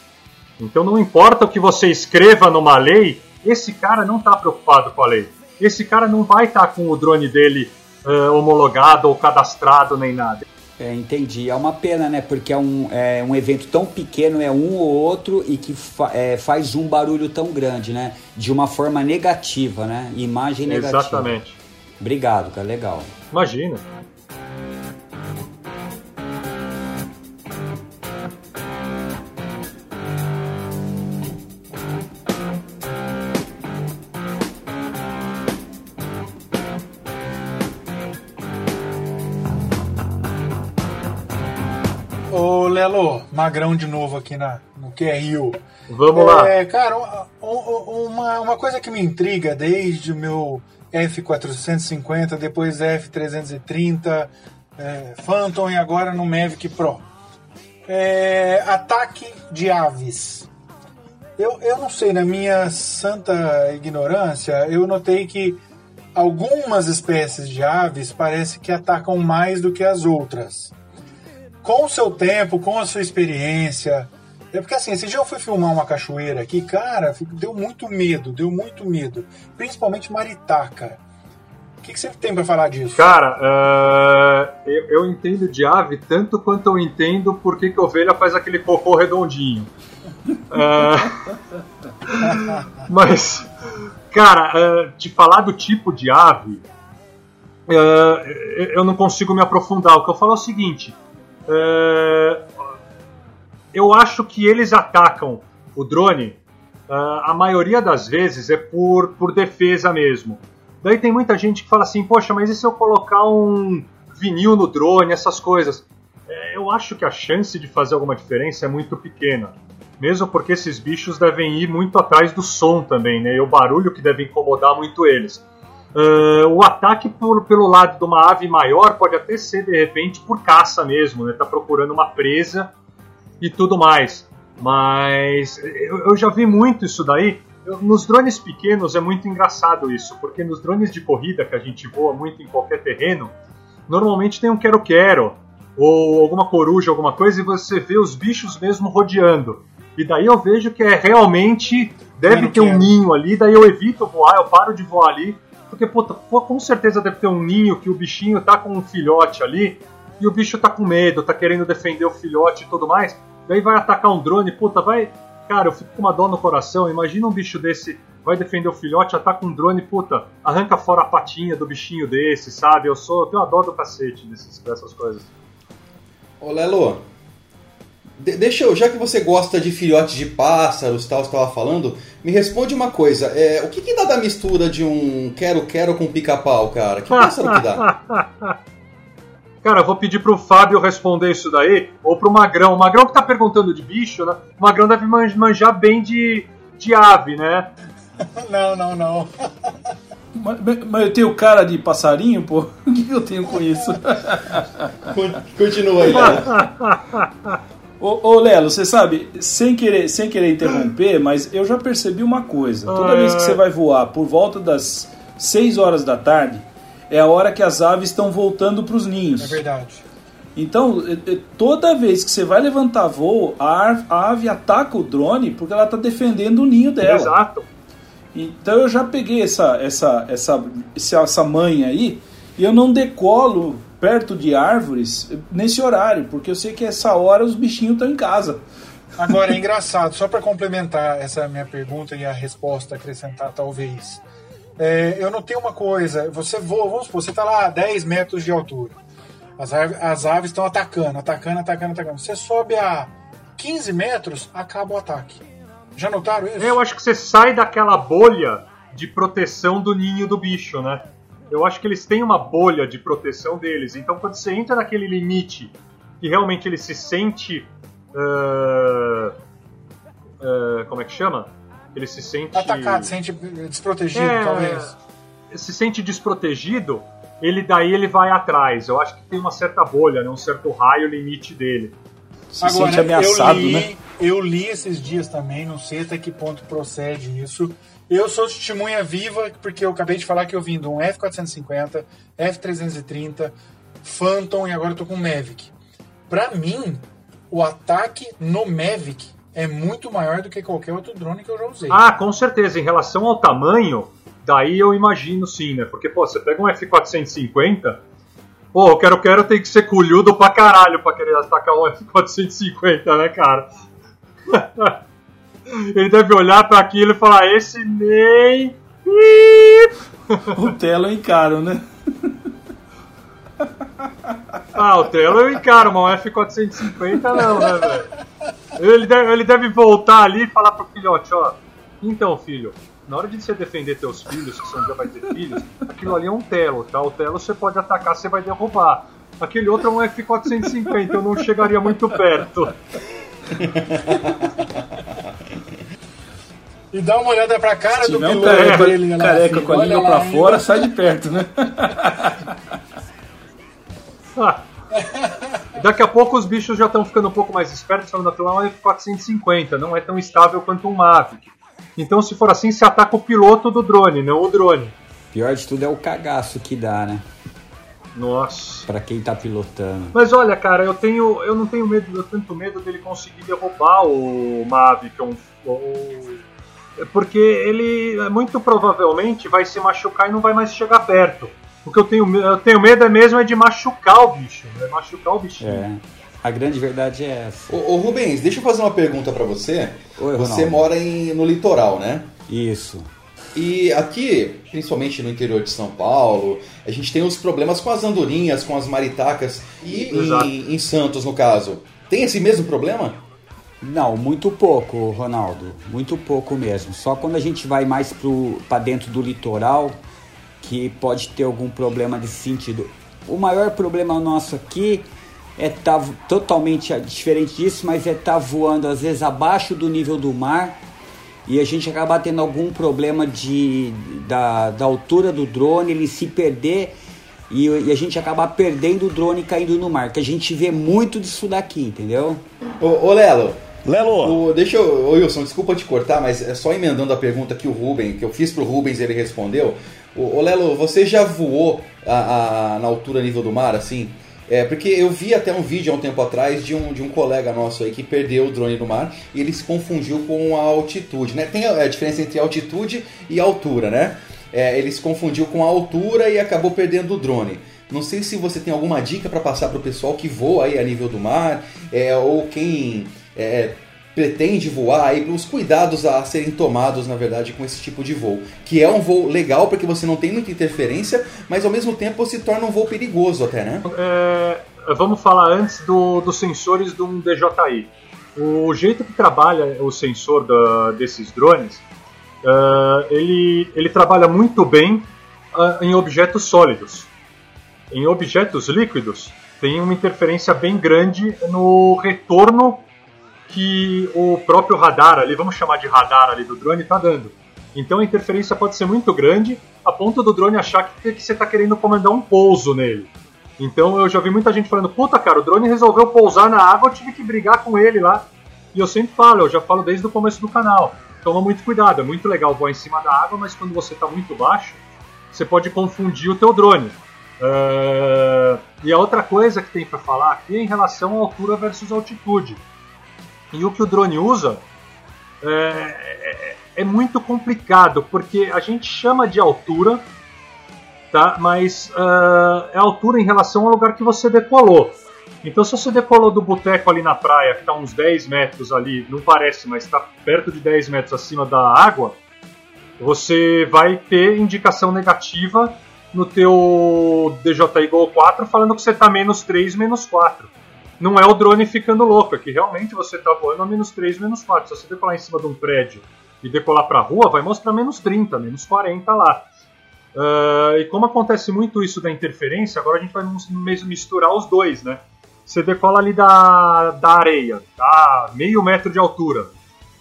Então não importa o que você escreva numa lei, esse cara não está preocupado com a lei. Esse cara não vai estar com o drone dele eh, homologado ou cadastrado nem nada. É, entendi. É uma pena, né? Porque é um, é um evento tão pequeno, é um ou outro, e que fa- é, faz um barulho tão grande, né? De uma forma negativa, né? Imagem negativa. Exatamente. Obrigado, cara. Legal. Imagina. Ô, Lelo, magrão de novo aqui na, no QRU. Vamos lá. É, cara, um- um- uma, uma coisa que me intriga desde o meu F450, depois F330, é, Phantom e agora no Mavic Pro. É, ataque de aves. Eu, eu não sei, na minha santa ignorância, eu notei que algumas espécies de aves parece que atacam mais do que as outras. Com o seu tempo, com a sua experiência. É porque assim, esse dia eu fui filmar uma cachoeira aqui, cara, deu muito medo, deu muito medo. Principalmente maritaca. O que, que você tem pra falar disso? Cara, eh, eu, eu entendo de ave tanto quanto eu entendo por que, que ovelha faz aquele cocô redondinho. Eh, mas, cara, eh, te falar do tipo de ave, eu não consigo me aprofundar. O que eu falo é o seguinte: eh, eu acho que eles atacam o drone, ah, a maioria das vezes é por, por defesa mesmo. Daí tem muita gente que fala assim, poxa, mas e se eu colocar um vinil no drone, essas coisas? É, eu acho que a chance de fazer alguma diferença é muito pequena. Mesmo porque esses bichos devem ir muito atrás do som também, né? E o barulho que deve incomodar muito eles. Ah, o ataque por- pelo lado de uma ave maior pode até ser, de repente, por caça mesmo, né? Tá procurando uma presa e tudo mais. Mas eu, eu já vi muito isso daí. Eu- nos drones pequenos é muito engraçado isso, porque nos drones de corrida que a gente voa muito em qualquer terreno, normalmente tem um quero-quero ou alguma coruja, alguma coisa, e você vê os bichos mesmo rodeando. E daí eu vejo que é realmente deve ter um ninho ali, daí eu evito voar, eu paro de voar ali, porque puta, com certeza deve ter um ninho que o bichinho tá com um filhote ali, e o bicho tá com medo, tá querendo defender o filhote e tudo mais. Daí vai atacar um drone, puta, vai. Cara, eu fico com uma dó no coração. Imagina um bicho desse vai defender o filhote, ataca um drone, puta, arranca fora a patinha do bichinho desse, sabe? Eu sou, eu tenho uma dó do cacete desses, dessas coisas. Ô Lelo, de- deixa eu, já que você gosta de filhotes de pássaros, tal, você estava falando, me responde uma coisa. É, o que, que dá da mistura de um quero-quero com pica-pau, cara? Que pássaro que dá? Cara, eu vou pedir pro Fábio responder isso daí, ou pro Magrão. O Magrão que tá perguntando de bicho, né? O Magrão deve man- manjar bem de, de ave, né? Não, não, não. Mas, mas eu tenho cara de passarinho, pô? O que eu tenho com isso? Con- Continua aí, Léo. Ô, ô Lelo, você sabe, sem querer, sem querer interromper, mas eu já percebi uma coisa. Toda Ah, vez que você vai voar por volta das 6 horas da tarde, é a hora que as aves estão voltando para os ninhos. É verdade. Então, toda vez que você vai levantar voo, a, ave ataca o drone porque ela está defendendo o ninho dela. Exato. Então eu já peguei essa, essa, essa, essa, essa manha aí e eu não decolo perto de árvores nesse horário, porque eu sei que essa hora os bichinhos estão em casa. Agora, é engraçado, só para complementar essa minha pergunta e a resposta acrescentar, talvez. É, eu notei uma coisa, você voa, vamos supor, você está lá a 10 metros de altura. As, as aves estão atacando, atacando, atacando, atacando. Você sobe a 15 metros, acaba o ataque. Já notaram isso? Eu acho que você sai daquela bolha de proteção do ninho do bicho, né? Eu acho que eles têm uma bolha de proteção deles. Então, quando você entra naquele limite que realmente ele se sente. ah, ah, como é que chama? Ele se sente. Atacado, sente desprotegido, É, talvez. se sente desprotegido, ele daí ele vai atrás. Eu acho que tem uma certa bolha, né? um certo raio limite dele. Se sente ameaçado, eu li, né? Eu li esses dias também, não sei até que ponto procede isso. Eu sou testemunha viva, porque eu acabei de falar que eu vim de um F450, F330, Phantom e agora eu tô com o Mavic. Pra mim, o ataque no Mavic é muito maior do que qualquer outro drone que eu já usei. Ah, com certeza. Em relação ao tamanho, daí eu imagino sim, né? Porque, pô, você pega um F450, pô, o quero quero tem que ser culhudo pra caralho pra querer atacar um F450, né, cara? Ele deve olhar pra aquilo e falar, esse nem. O telo eu encaro, né? Ah, o Telo eu encaro, mas um F450 não, né, velho? Ele deve, ele deve voltar ali e falar pro filhote, ó. Então, filho, na hora de você defender teus filhos, que você um dia vai ter filhos, aquilo ali é um Telo, tá? O Telo você pode atacar, você vai derrubar. Aquele outro é um F450, eu não chegaria muito perto. E dá uma olhada pra cara Se do tiver piloto careca, dele lá. careca assim, com a língua pra ainda. fora, sai de perto, né? Ah. Daqui a pouco os bichos já estão ficando um pouco mais espertos, falando que lá é um F450, não é tão estável quanto um Mavic. Então, se for assim, se ataca o piloto do drone, não o drone. Pior de tudo é o cagaço que dá, né? Nossa. Pra quem tá pilotando. Mas olha, cara, eu tenho, eu não tenho medo, eu tanto medo dele conseguir derrubar o Mavic, um, o- porque ele muito provavelmente vai se machucar e não vai mais chegar perto. O que eu tenho, eu tenho medo é mesmo é de machucar o bicho, é machucar o bichinho. É. A grande verdade é essa. Ô, ô, Rubens, deixa eu fazer uma pergunta pra você. Oi, você mora em- no litoral, né? Isso. E aqui, principalmente no interior de São Paulo, a gente tem os problemas com as andorinhas, com as maritacas. E em, em Santos, no caso, tem esse mesmo problema? Não, muito pouco, Ronaldo. Muito pouco mesmo. Só quando a gente vai mais pro, pra dentro do litoral que pode ter algum problema desse sentido. O maior problema nosso aqui é estar totalmente diferente disso, mas é estar voando às vezes abaixo do nível do mar e a gente acaba tendo algum problema de, da, da altura do drone, ele se perder e, e a gente acaba perdendo o drone caindo no mar, que a gente vê muito disso daqui, entendeu? Ô, ô Lelo. Lelo. O, deixa eu. Ô Wilson, desculpa te cortar, mas é só emendando a pergunta que o Rubens, que eu fiz pro Rubens ele respondeu. Ô, ô Lelo, você já voou a, a- na altura nível do mar, assim? É, porque eu vi até um vídeo há um tempo atrás de um, de um colega nosso aí que perdeu o drone no mar e ele se confundiu com a altitude, né? Tem a, a diferença entre altitude e altura, né? É, ele se confundiu com a altura e acabou perdendo o drone. Não sei se você tem alguma dica para passar para o pessoal que voa aí a nível do mar, é, ou quem é, pretende voar aí, os cuidados a serem tomados, na verdade, com esse tipo de voo. Que é um voo legal porque você não tem muita interferência, mas ao mesmo tempo se torna um voo perigoso até, né? É, vamos falar antes do- dos sensores de um DJI. O jeito que trabalha o sensor da- desses drones, ah, ele, ele trabalha muito bem ah, em objetos sólidos. Em objetos líquidos, tem uma interferência bem grande no retorno que o próprio radar ali, vamos chamar de radar ali do drone, está dando. Então a interferência pode ser muito grande, a ponto do drone achar que, você está querendo comandar um pouso nele. Então eu já vi muita gente falando, puta cara, o drone resolveu pousar na água, eu tive que brigar com ele lá. E eu sempre falo, eu já falo desde o começo do canal. Toma muito cuidado, é muito legal voar em cima da água, mas quando você está muito baixo, você pode confundir o teu drone. Ah, e a outra coisa que tem para falar aqui é em relação à altura versus altitude. E o que o drone usa é, é- é muito complicado, porque a gente chama de altura, tá? mas ah, é altura em relação ao lugar que você decolou. Então, se você decolou do boteco ali na praia, que está uns 10 metros ali, não parece, mas está perto de 10 metros acima da água, você vai ter indicação negativa no teu DJI Go 4 falando que você está menos 3, menos 4. Não é o drone ficando louco, é que realmente você está voando a menos 3, menos 4. Se você decolar em cima de um prédio e decolar para a rua, vai mostrar menos 30, menos 40 lá. Ah, e como acontece muito isso da interferência, agora a gente vai mesmo misturar os dois, né? Você decola ali da, da areia, tá? Meio metro de altura.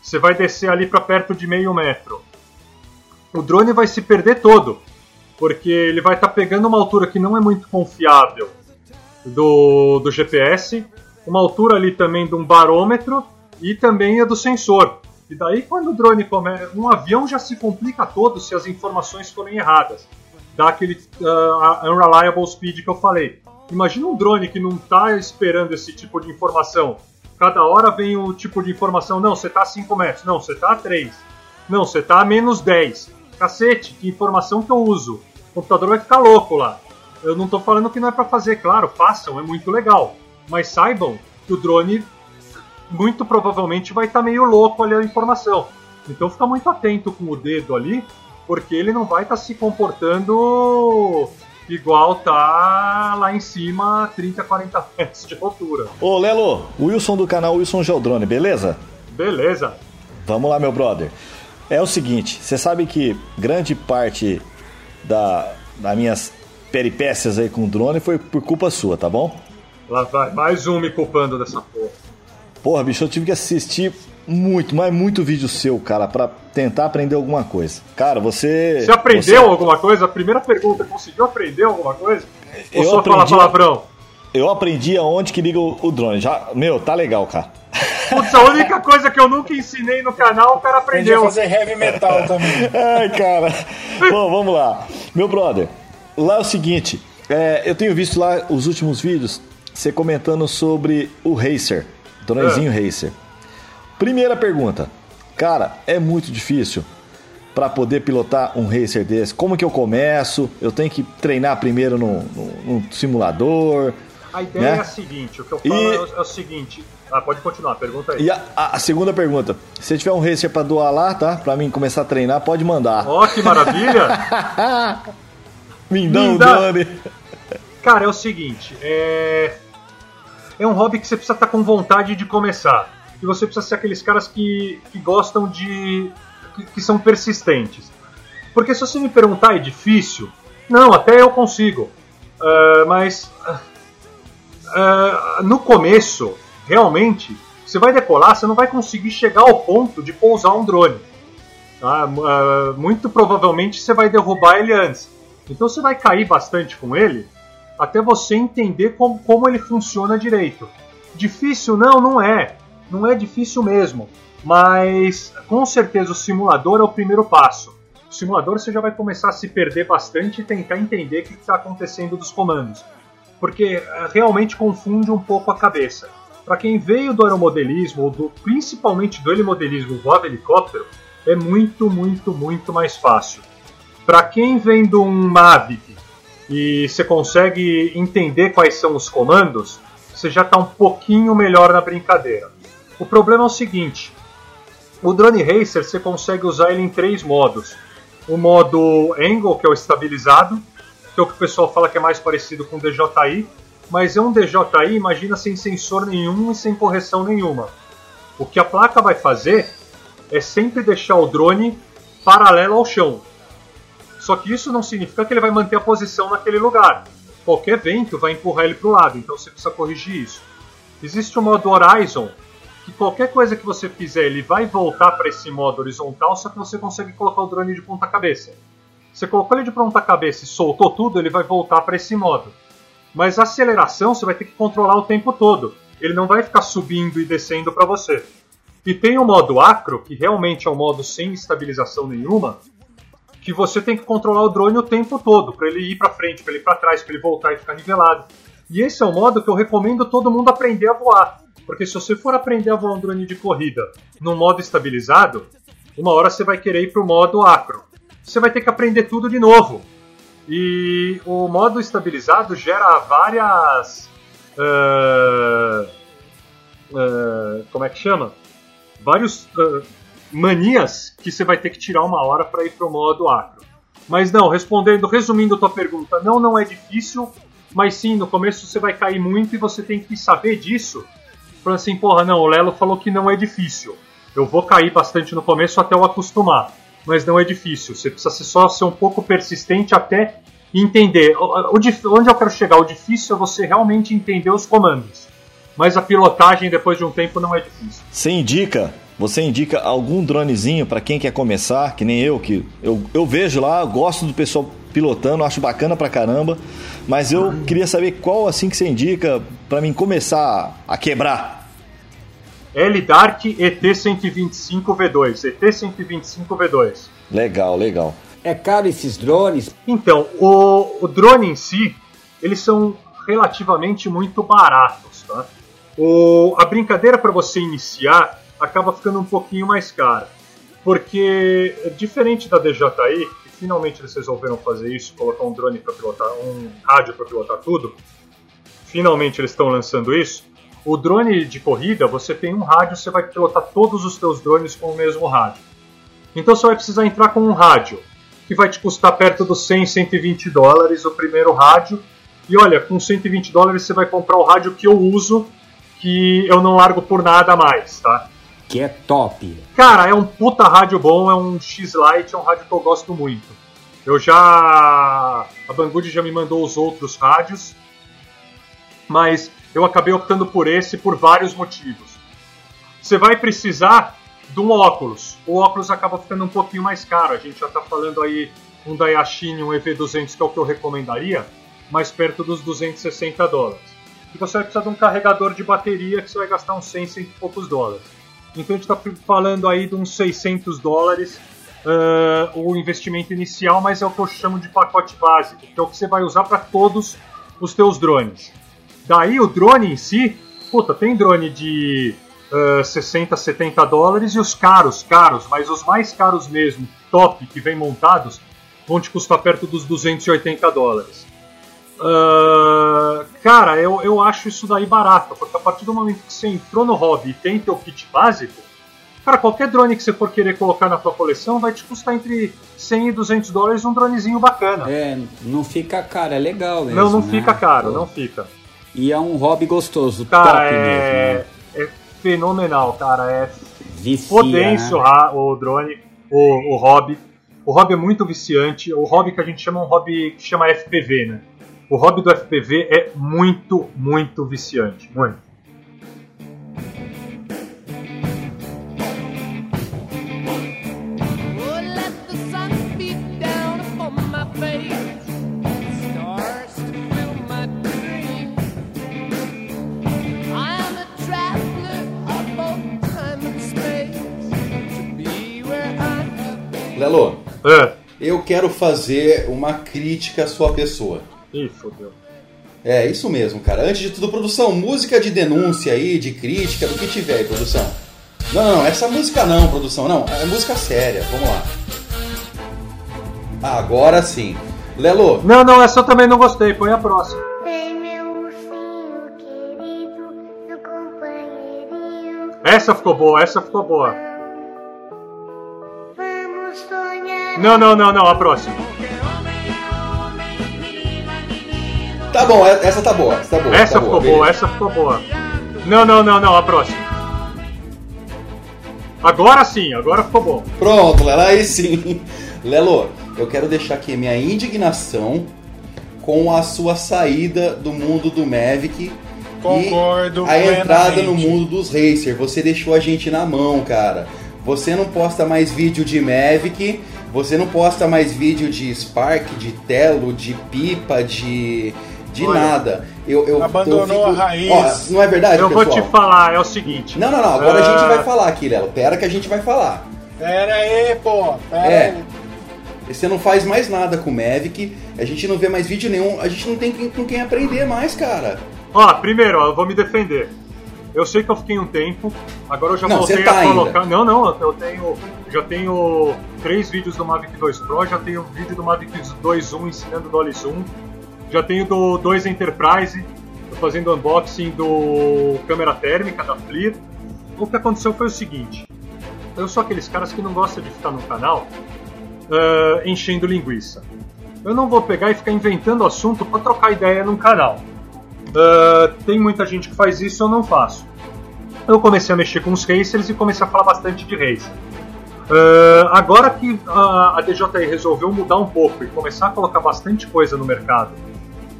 Você vai descer ali para perto de meio metro. O drone vai se perder todo, porque ele vai estar pegando uma altura que não é muito confiável do, do GPS, uma altura ali também de um barômetro e também a do sensor. E daí quando o drone começa, um avião já se complica todo se as informações forem erradas. Dá aquele ah, unreliable speed que eu falei. Imagina um drone que não está esperando esse tipo de informação. Cada hora vem o tipo de informação, não, você está a 5 metros, não, você está a 3, não, você está a menos 10. Cacete, que informação que eu uso. O computador vai ficar louco lá. Eu não estou falando que não é para fazer, claro, façam, é muito legal. Mas saibam que o drone muito provavelmente vai estar meio louco ali a informação. Então fica muito atento com o dedo ali, porque ele não vai estar se comportando igual tá lá em cima, a 30, 40 metros de altura. Ô, Lelo, Wilson do canal Wilson Geodrone, beleza? Beleza. Vamos lá, meu brother. É o seguinte, você sabe que grande parte da, das minhas peripécias aí com o drone foi por culpa sua, tá bom? Lá vai, mais um me culpando dessa porra. Porra, bicho, eu tive que assistir muito, mas muito vídeo seu, cara, pra tentar aprender alguma coisa. Cara, você. Você aprendeu você- alguma coisa? A primeira pergunta, conseguiu aprender alguma coisa? Ou Eu só falar aprendi- palavrão? Eu aprendi aonde que liga o, o drone. Já, meu, tá legal, cara. Putz, a única coisa que eu nunca ensinei no canal, o cara Aprendi a aprendeu. fazer heavy metal também. Ai, cara. Bom, vamos lá. Meu brother, lá é o seguinte. é, eu tenho visto lá os últimos vídeos você comentando sobre o Racer, dronezinho Racer. Primeira pergunta. Cara, é muito difícil para poder pilotar um Racer desse. Como que eu começo? Eu tenho que treinar primeiro no, no- no simulador. A ideia né? é a seguinte, o que eu falo E- é, o, é o seguinte. Ah, pode continuar, pergunta aí. E a, a- segunda pergunta. Se tiver um Racer para doar lá, tá? Para mim começar a treinar, pode mandar. Ó, que maravilha! Me dá Me dá- drone. Cara, é o seguinte, é... é um hobby que você precisa estar com vontade de começar. E você precisa ser aqueles caras que, que gostam de. Que, que são persistentes. Porque se você me perguntar é difícil, não, até eu consigo. Ah, mas. ah, no começo, realmente, você vai decolar, você não vai conseguir chegar ao ponto de pousar um drone. tá? Ah, muito provavelmente você vai derrubar ele antes. Então você vai cair bastante com ele até você entender como, como ele funciona direito. Difícil não, não é. Não é difícil mesmo. Mas com certeza o simulador é o primeiro passo. O simulador você já vai começar a se perder bastante e tentar entender o que está acontecendo dos comandos. Porque eh, realmente confunde um pouco a cabeça. Para quem veio do aeromodelismo, ou do, principalmente do helimodelismo voava helicóptero, é muito, muito, muito mais fácil. Para quem vem de um Mavic e você consegue entender quais são os comandos, você já está um pouquinho melhor na brincadeira. O problema é o seguinte: o Drone Racer você consegue usar ele em três modos. O modo Angle, que é o estabilizado, que é o que o pessoal fala que é mais parecido com o DJI, mas é um DJI, imagina, sem sensor nenhum e sem correção nenhuma. O que a placa vai fazer é sempre deixar o drone paralelo ao chão. Só que isso não significa que ele vai manter a posição naquele lugar. Qualquer vento vai empurrar ele para o lado, então você precisa corrigir isso. Existe o modo Horizon, que qualquer coisa que você fizer ele vai voltar para esse modo horizontal, só que você consegue colocar o drone de ponta cabeça. Você colocou ele de ponta cabeça e soltou tudo, ele vai voltar para esse modo. Mas a aceleração você vai ter que controlar o tempo todo. Ele não vai ficar subindo e descendo para você. E tem o modo acro, que realmente é um modo sem estabilização nenhuma, que você tem que controlar o drone o tempo todo, para ele ir para frente, para ele ir para trás, para ele voltar e ficar nivelado. E esse é o modo que eu recomendo todo mundo aprender a voar. Porque se você for aprender a voar um drone de corrida no modo estabilizado, uma hora você vai querer ir para o modo acro. Você vai ter que aprender tudo de novo. E o modo estabilizado gera várias. Uh, uh, como é que chama? Vários uh, manias que você vai ter que tirar uma hora para ir para o modo acro. Mas não, respondendo, resumindo tua pergunta, não, não é difícil, mas sim, no começo você vai cair muito e você tem que saber disso. Falando assim, porra, não, o Lelo falou que não é difícil. Eu vou cair bastante no começo até eu acostumar mas não é difícil. Você precisa só ser um pouco persistente até entender. O, o, onde eu quero chegar? O difícil é você realmente entender os comandos. Mas a pilotagem depois de um tempo não é difícil. Você indica, você indica algum dronezinho para quem quer começar, que nem eu, que eu, eu vejo lá, gosto do pessoal pilotando, acho bacana pra caramba, mas eu queria saber qual assim que você indica para mim começar a quebrar L-Dark ET-125V2. ET-125V2. Legal, legal. É caro esses drones? Então, o, o drone em si, eles são relativamente muito baratos, tá? O, a brincadeira para você iniciar acaba ficando um pouquinho mais cara. Porque, diferente da DJI, que finalmente eles resolveram fazer isso, colocar um drone para pilotar, um rádio para pilotar tudo, finalmente eles estão lançando isso. O drone de corrida, você tem um rádio, você vai pilotar todos os seus drones com o mesmo rádio. Então você vai precisar entrar com um rádio, que vai te custar perto dos 100, 120 dólares o primeiro rádio. E olha, com 120 dólares você vai comprar o rádio que eu uso, que eu não largo por nada mais, tá? Que é top. Cara, é um puta rádio bom, é um X-Lite, é um rádio que eu gosto muito. Eu já. A Banggood já me mandou os outros rádios, mas eu acabei optando por esse por vários motivos. Você vai precisar de um óculos. O óculos acaba ficando um pouquinho mais caro. A gente já está falando aí um da Yashin, um EV200, que é o que eu recomendaria, mais perto dos 260 dólares. E você vai precisar de um carregador de bateria que você vai gastar uns 100, 100 e poucos dólares. Então a gente está falando aí de uns 600 dólares uh, o investimento inicial, mas é o que eu chamo de pacote básico, que é o que você vai usar para todos os teus drones. Daí o drone em si, puta, tem drone de uh, 60, 70 dólares e os caros, caros, mas os mais caros mesmo, top, que vem montados, vão te custar perto dos 280 dólares. Uh, cara, eu, eu acho isso daí barato, porque a partir do momento que você entrou no hobby e tem teu kit básico, cara, qualquer drone que você for querer colocar na tua coleção vai te custar entre 100 e 200 dólares um dronezinho bacana. É, não fica caro, é legal mesmo. Não, não né? fica caro, Pô. não fica. E é um hobby gostoso, cara, top é... mesmo. Né? É fenomenal, cara. É Vicia, potência né? o drone, o, o hobby. O hobby é muito viciante. O hobby que a gente chama um hobby que chama FPV, né? O hobby do FPV é muito, muito viciante. Muito. Lelo, É. eu quero fazer uma crítica à sua pessoa. Ih, fodeu. É, isso mesmo, cara. Antes de tudo, produção, música de denúncia aí, de crítica, do que tiver aí, produção. Não, não, essa música não, produção, não. É música séria, vamos lá. Agora sim. Lelo, Não, não, essa eu também não gostei. Põe a próxima. Essa ficou boa, essa ficou boa. Vamos sonhar. Não, não, não, não, a próxima. Tá bom, e- essa tá boa, essa tá boa. Essa tá ficou beleza. boa, essa ficou boa. Não, não, não, não, a próxima. Agora sim, agora ficou bom. Pronto, Lelo, aí sim. Lelo, eu quero deixar aqui minha indignação com a sua saída do mundo do Mavic Concordo e a entrada no mundo dos racer. Você deixou a gente na mão, cara. Você não posta mais vídeo de Mavic, você não posta mais vídeo de Spark, de Telo, de pipa, de de Olha, nada. Eu, eu, abandonou eu a raiz. Ó, não é verdade, Eu vou pessoal? te falar, é o seguinte. Não, não, não. Agora a Ah, gente vai falar aqui, Lelo. Pera que a gente vai falar. Pera aí, pô. Pera É. aí. Você não faz mais nada com o Mavic, a gente não vê mais vídeo nenhum, a gente não tem quem- com quem aprender mais, cara. Ó, primeiro, ó, eu vou me defender. Eu sei que eu fiquei um tempo, agora eu já Não, voltei tá a colocar. ainda. Não, não, eu tenho. Já tenho três vídeos do Mavic 2 Pro, já tenho um vídeo do Mavic 2.1 ensinando Dolly Zoom, já tenho do 2 Enterprise, tô fazendo unboxing do câmera térmica da FLIR. O que aconteceu foi o seguinte: eu sou aqueles caras que não gostam de ficar no canal ah, enchendo linguiça. Eu não vou pegar e ficar inventando assunto para trocar ideia num canal. Ah, tem muita gente que faz isso, eu não faço. Eu comecei a mexer com os racers e comecei a falar bastante de racer. Ah, agora que a, a DJI resolveu mudar um pouco e começar a colocar bastante coisa no mercado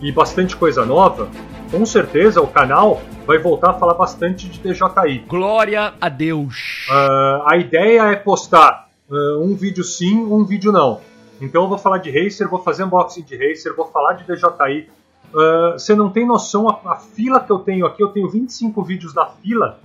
e bastante coisa nova, com certeza o canal vai voltar a falar bastante de DJI. Glória a Deus. Ah, a ideia é postar ah, um vídeo sim, um vídeo não. Então eu vou falar de Racer, vou fazer unboxing de Racer, vou falar de DJI. Ah, Você não tem noção a, a fila que eu tenho aqui. Eu tenho 25 vídeos na fila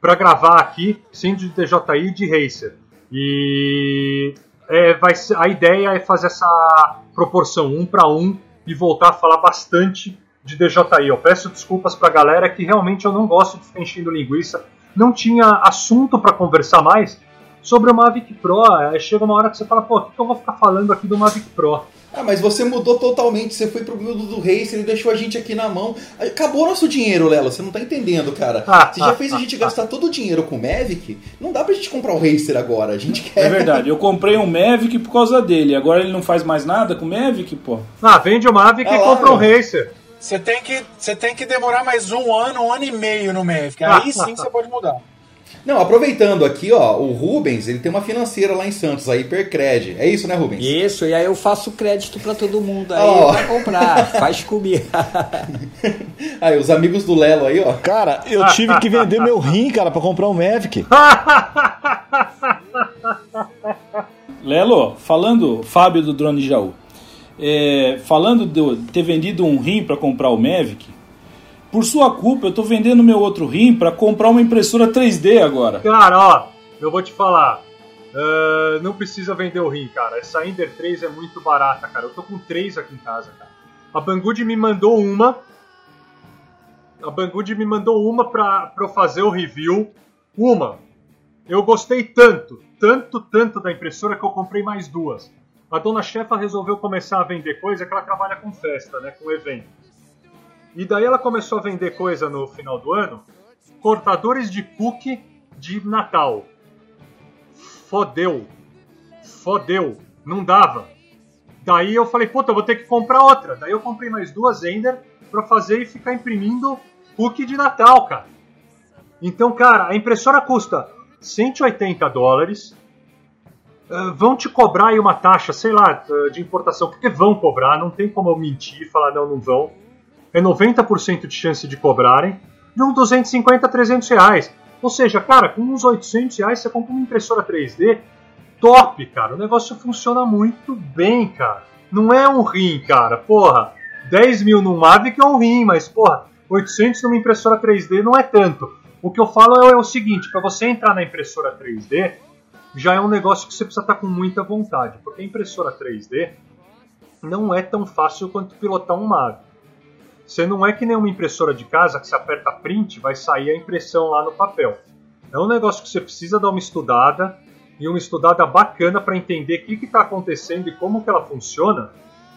para gravar aqui, sendo de DJI e de Racer. E é, vai a ideia é fazer essa proporção um para um e voltar a falar bastante de DJI. Eu peço desculpas pra galera que realmente eu não gosto de ficar enchendo linguiça. Não tinha assunto para conversar mais sobre o Mavic Pro. Aí chega uma hora que você fala, pô, o que que eu vou ficar falando aqui do Mavic Pro? Ah, mas você mudou totalmente, você foi pro mundo do racer e deixou a gente aqui na mão. Acabou nosso dinheiro, Lelo, você não tá entendendo, cara. Ah, você já ah, fez a ah, gente ah. gastar todo o dinheiro com o Mavic, não dá pra gente comprar o racer agora, a gente quer... É verdade, eu comprei um Mavic por causa dele. Agora ele não faz mais nada com o Mavic, pô. Ah, vende o Mavic Ah e lá, compra um meu. Racer. Você tem, que, você tem que demorar mais um ano, um ano e meio no Mavic. Aí sim você pode mudar. Não, aproveitando aqui, ó, o Rubens, ele tem uma financeira lá em Santos, a Hipercred. É isso, né, Rubens? Isso, e aí eu faço crédito pra todo mundo aí Ó. pra comprar. Faz comigo. Aí, os amigos do Lelo aí, ó. Cara, eu tive que vender meu rim, cara, pra comprar um Mavic. Lelo, falando, Fábio do Drone de Jaú, é, falando de ter vendido um rim para comprar o Mavic, por sua culpa eu tô vendendo meu outro rim para comprar uma impressora 3D agora. Cara, ó, eu vou te falar. ah, não precisa vender o rim, cara. Essa Ender 3 é muito barata, cara. Eu tô com três aqui em casa, cara. A Banggood me mandou uma. A Banggood me mandou uma pra, pra eu fazer o review. Uma. Eu gostei tanto, tanto, tanto da impressora que eu comprei mais duas. A dona chefa resolveu começar a vender coisa que ela trabalha com festa, né? Com evento. E daí ela começou a vender coisa no final do ano. Cortadores de cookie de Natal. Fodeu. Fodeu. Não dava. Daí eu falei, puta, eu vou ter que comprar outra. Daí eu comprei mais duas Ender pra fazer e ficar imprimindo cookie de Natal, cara. Então, cara, a impressora custa 180 dólares. Ah, vão te cobrar aí uma taxa, sei lá, ah, de importação, porque vão cobrar, não tem como eu mentir e falar não, não vão. É 90% de chance de cobrarem, de uns 250 a 300 reais. Ou seja, cara, com uns 800 reais você compra uma impressora 3D top, cara. O negócio funciona muito bem, cara. Não é um rim, cara. Porra, 10 mil num Mavic é um rim, mas porra, 800 numa impressora 3D não é tanto. O que eu falo é o seguinte, para você entrar na impressora 3D, já é um negócio que você precisa estar com muita vontade, porque a impressora 3D não é tão fácil quanto pilotar um Mavic. Você não é que nem uma impressora de casa que você aperta print vai sair a impressão lá no papel. É um negócio que você precisa dar uma estudada e uma estudada bacana para entender o que está acontecendo e como que ela funciona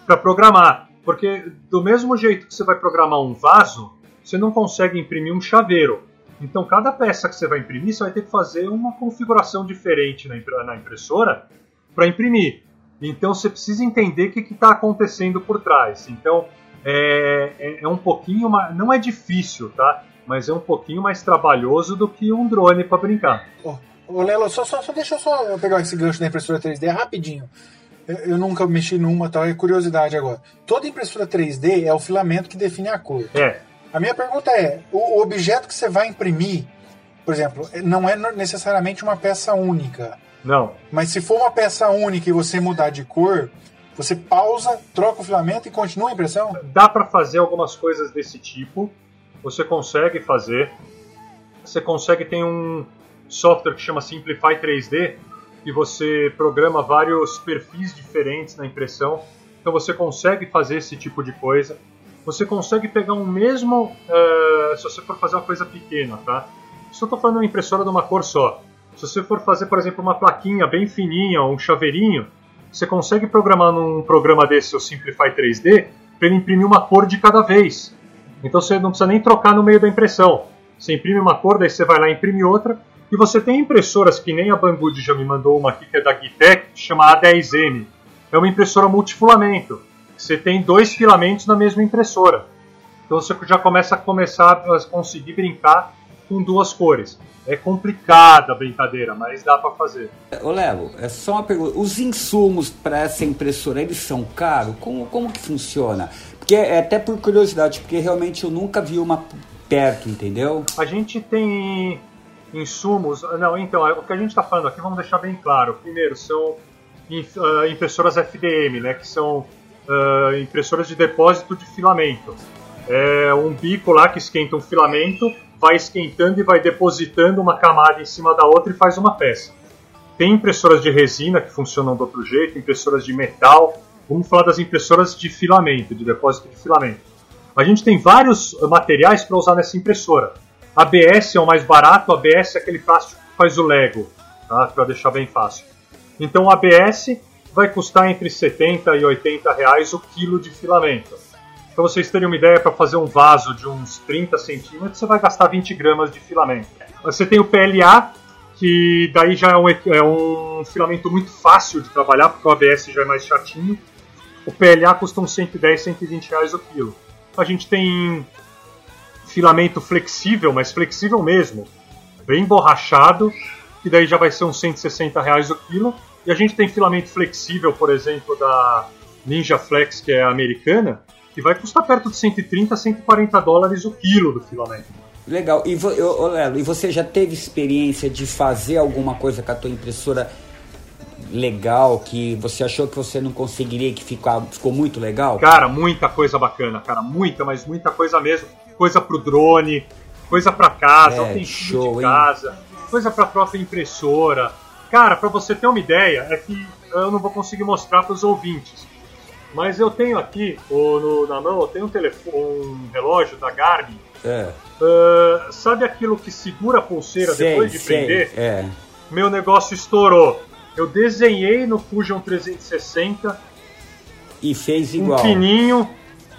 para programar. Porque do mesmo jeito que você vai programar um vaso, você não consegue imprimir um chaveiro. Então cada peça que você vai imprimir, você vai ter que fazer uma configuração diferente na impressora para imprimir. Então você precisa entender o que está acontecendo por trás. Então é, é, é um pouquinho mais. Não é difícil, tá? Mas é um pouquinho mais trabalhoso do que um drone para brincar. Ô, Ô, Lelo, só, só, só deixa eu só pegar esse gancho da impressora 3D rapidinho. Eu, eu nunca mexi numa, tal, é curiosidade agora. Toda impressora 3D é o filamento que define a cor. É. A minha pergunta é: o, o objeto que você vai imprimir, por exemplo, não é necessariamente uma peça única. Não. Mas se for uma peça única e você mudar de cor, você pausa, troca o filamento e continua a impressão? Dá para fazer algumas coisas desse tipo. Você consegue fazer. Você consegue ter um software que chama Simplify 3D que você programa vários perfis diferentes na impressão. Então você consegue fazer esse tipo de coisa. Você consegue pegar um mesmo. eh, se você for fazer uma coisa pequena, tá? Isso eu estou falando de uma impressora de uma cor só. Se você for fazer, por exemplo, uma plaquinha bem fininha, um chaveirinho, você consegue programar num programa desse, o Simplify 3D, para ele imprimir uma cor de cada vez. Então você não precisa nem trocar no meio da impressão. Você imprime uma cor, daí você vai lá e imprime outra. E você tem impressoras que nem a Banggood já me mandou uma aqui, que é da Gitec, que chama A10M. É uma impressora multifilamento. Você tem dois filamentos na mesma impressora. Então você já começa a começar a conseguir brincar com duas cores. É complicada a brincadeira, mas dá para fazer. Ô Lelo, é só uma pergunta. Os insumos para essa impressora, eles são caros? Como, como que funciona? Porque é até por curiosidade, porque realmente eu nunca vi uma perto, entendeu? A gente tem insumos. Não, então, o que a gente está falando aqui, vamos deixar bem claro. Primeiro, são ah, impressoras FDM, né, que são ah, impressoras de depósito de filamento. É um bico lá que esquenta um filamento, vai esquentando e vai depositando uma camada em cima da outra e faz uma peça. Tem impressoras de resina que funcionam do outro jeito, impressoras de metal. Vamos falar das impressoras de filamento, de depósito de filamento. A gente tem vários eh, materiais para usar nessa impressora. ABS é o mais barato, ABS é aquele plástico que faz o Lego, tá? para deixar bem fácil. Então o ABS vai custar entre 70 e 80 reais o quilo de filamento. Para vocês terem uma ideia, para fazer um vaso de uns 30 centímetros, você vai gastar 20 gramas de filamento. Você tem o PLA, que daí já é um, é um filamento muito fácil de trabalhar, porque o ABS já é mais chatinho. O PLA custa uns 110, 120 reais o quilo. A gente tem filamento flexível, mas flexível mesmo, bem borrachado, que daí já vai ser uns 160 reais o quilo. E a gente tem filamento flexível, por exemplo, da Ninja Flex, que é americana, que vai custar perto de 130, 140 dólares o quilo do filamento. Legal. E, vo, ô, Lelo, e você já teve experiência de fazer alguma coisa com a tua impressora legal que você achou que você não conseguiria que ficou, ficou muito legal? Cara, muita coisa bacana, cara, muita, mas muita coisa mesmo. Coisa pro drone, coisa pra casa, É, utensílio show, de hein? casa, coisa pra própria impressora. Cara, pra você ter uma ideia, é que eu não vou conseguir mostrar pros ouvintes. Mas eu tenho aqui, o- no- na mão, eu tenho um, telefone, um relógio da Garmin. É. Ah, sabe aquilo que segura a pulseira Sei, depois de sei, prender? É. Meu negócio estourou. Eu desenhei no Fusion 360 E fez um igual. pininho,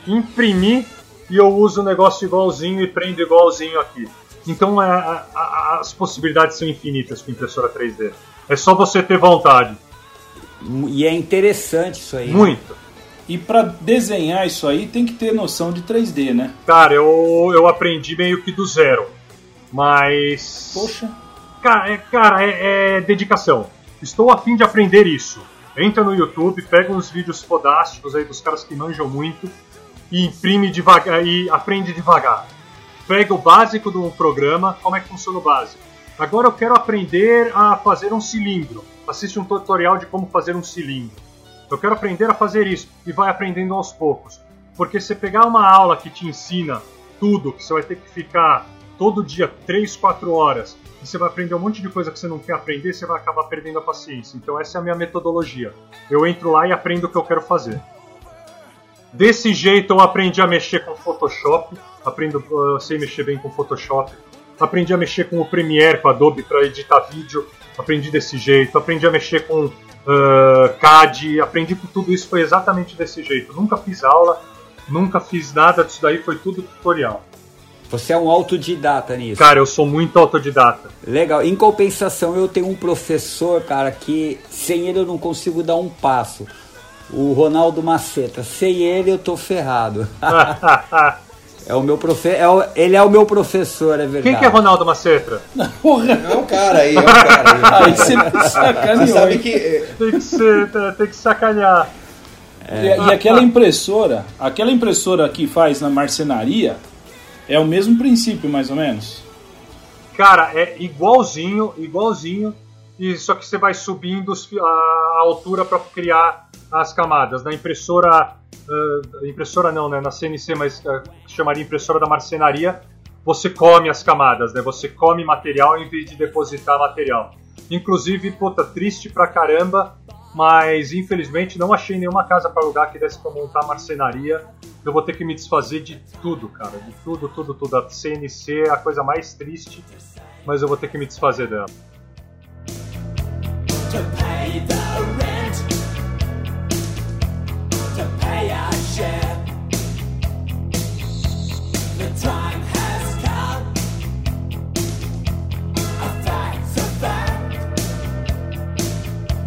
imprimi e eu uso o negócio igualzinho e prendo igualzinho aqui. Então é, a- a- as possibilidades são infinitas com impressora 3D. É só você ter vontade. E é interessante isso aí. né? E para desenhar isso aí tem que ter noção de 3D, né? Cara, eu, eu aprendi meio que do zero. Mas. Poxa. Cara, é, cara, é, é dedicação. Estou a fim de aprender isso. Entra no YouTube, pega uns vídeos fodásticos aí dos caras que manjam muito e imprime devagar e aprende devagar. Pega o básico do programa, como é que funciona o básico. Agora eu quero aprender a fazer um cilindro. Assiste um tutorial de como fazer um cilindro. Eu quero aprender a fazer isso e vai aprendendo aos poucos. Porque se pegar uma aula que te ensina tudo, que você vai ter que ficar todo dia 3, 4 horas, e você vai aprender um monte de coisa que você não quer aprender, você vai acabar perdendo a paciência. Então essa é a minha metodologia. Eu entro lá e aprendo o que eu quero fazer. Desse jeito eu aprendi a mexer com Photoshop, aprendo, eu sei mexer bem com Photoshop, aprendi a mexer com o Premiere, com Adobe para editar vídeo, aprendi desse jeito, aprendi a mexer com ah, CAD, aprendi com tudo isso foi exatamente desse jeito. Nunca fiz aula, nunca fiz nada disso daí, foi tudo tutorial. Você é um autodidata nisso. Cara, eu sou muito autodidata. Legal. Em compensação, eu tenho um professor, cara, que sem ele eu não consigo dar um passo. O Ronaldo Maceta. Sem ele eu tô ferrado. É o meu profe... é o- Ele é o meu professor, é verdade. Quem que é Ronaldo Macetra? É um cara aí, é um cara aí. Aí você sacaneou, Você sabe que. Tem que, ser, tem que sacanear. E, e aquela impressora, aquela impressora que faz na marcenaria, é o mesmo princípio, mais ou menos. Cara, é igualzinho, igualzinho. E só que você vai subindo a, altura para criar as camadas. Na impressora, ah, impressora não, né? Na CNC, mas ah, chamaria impressora da marcenaria. Você come as camadas, né? Você come material em vez de depositar material. Inclusive, puta, triste pra caramba, mas infelizmente não achei nenhuma casa para alugar que desse pra montar marcenaria. Eu vou ter que me desfazer de tudo, cara, de tudo, tudo, tudo. A CNC é a coisa mais triste, mas eu vou ter que me desfazer dela. To pay the rent, to pay our share. The time has come. A fact's a fact.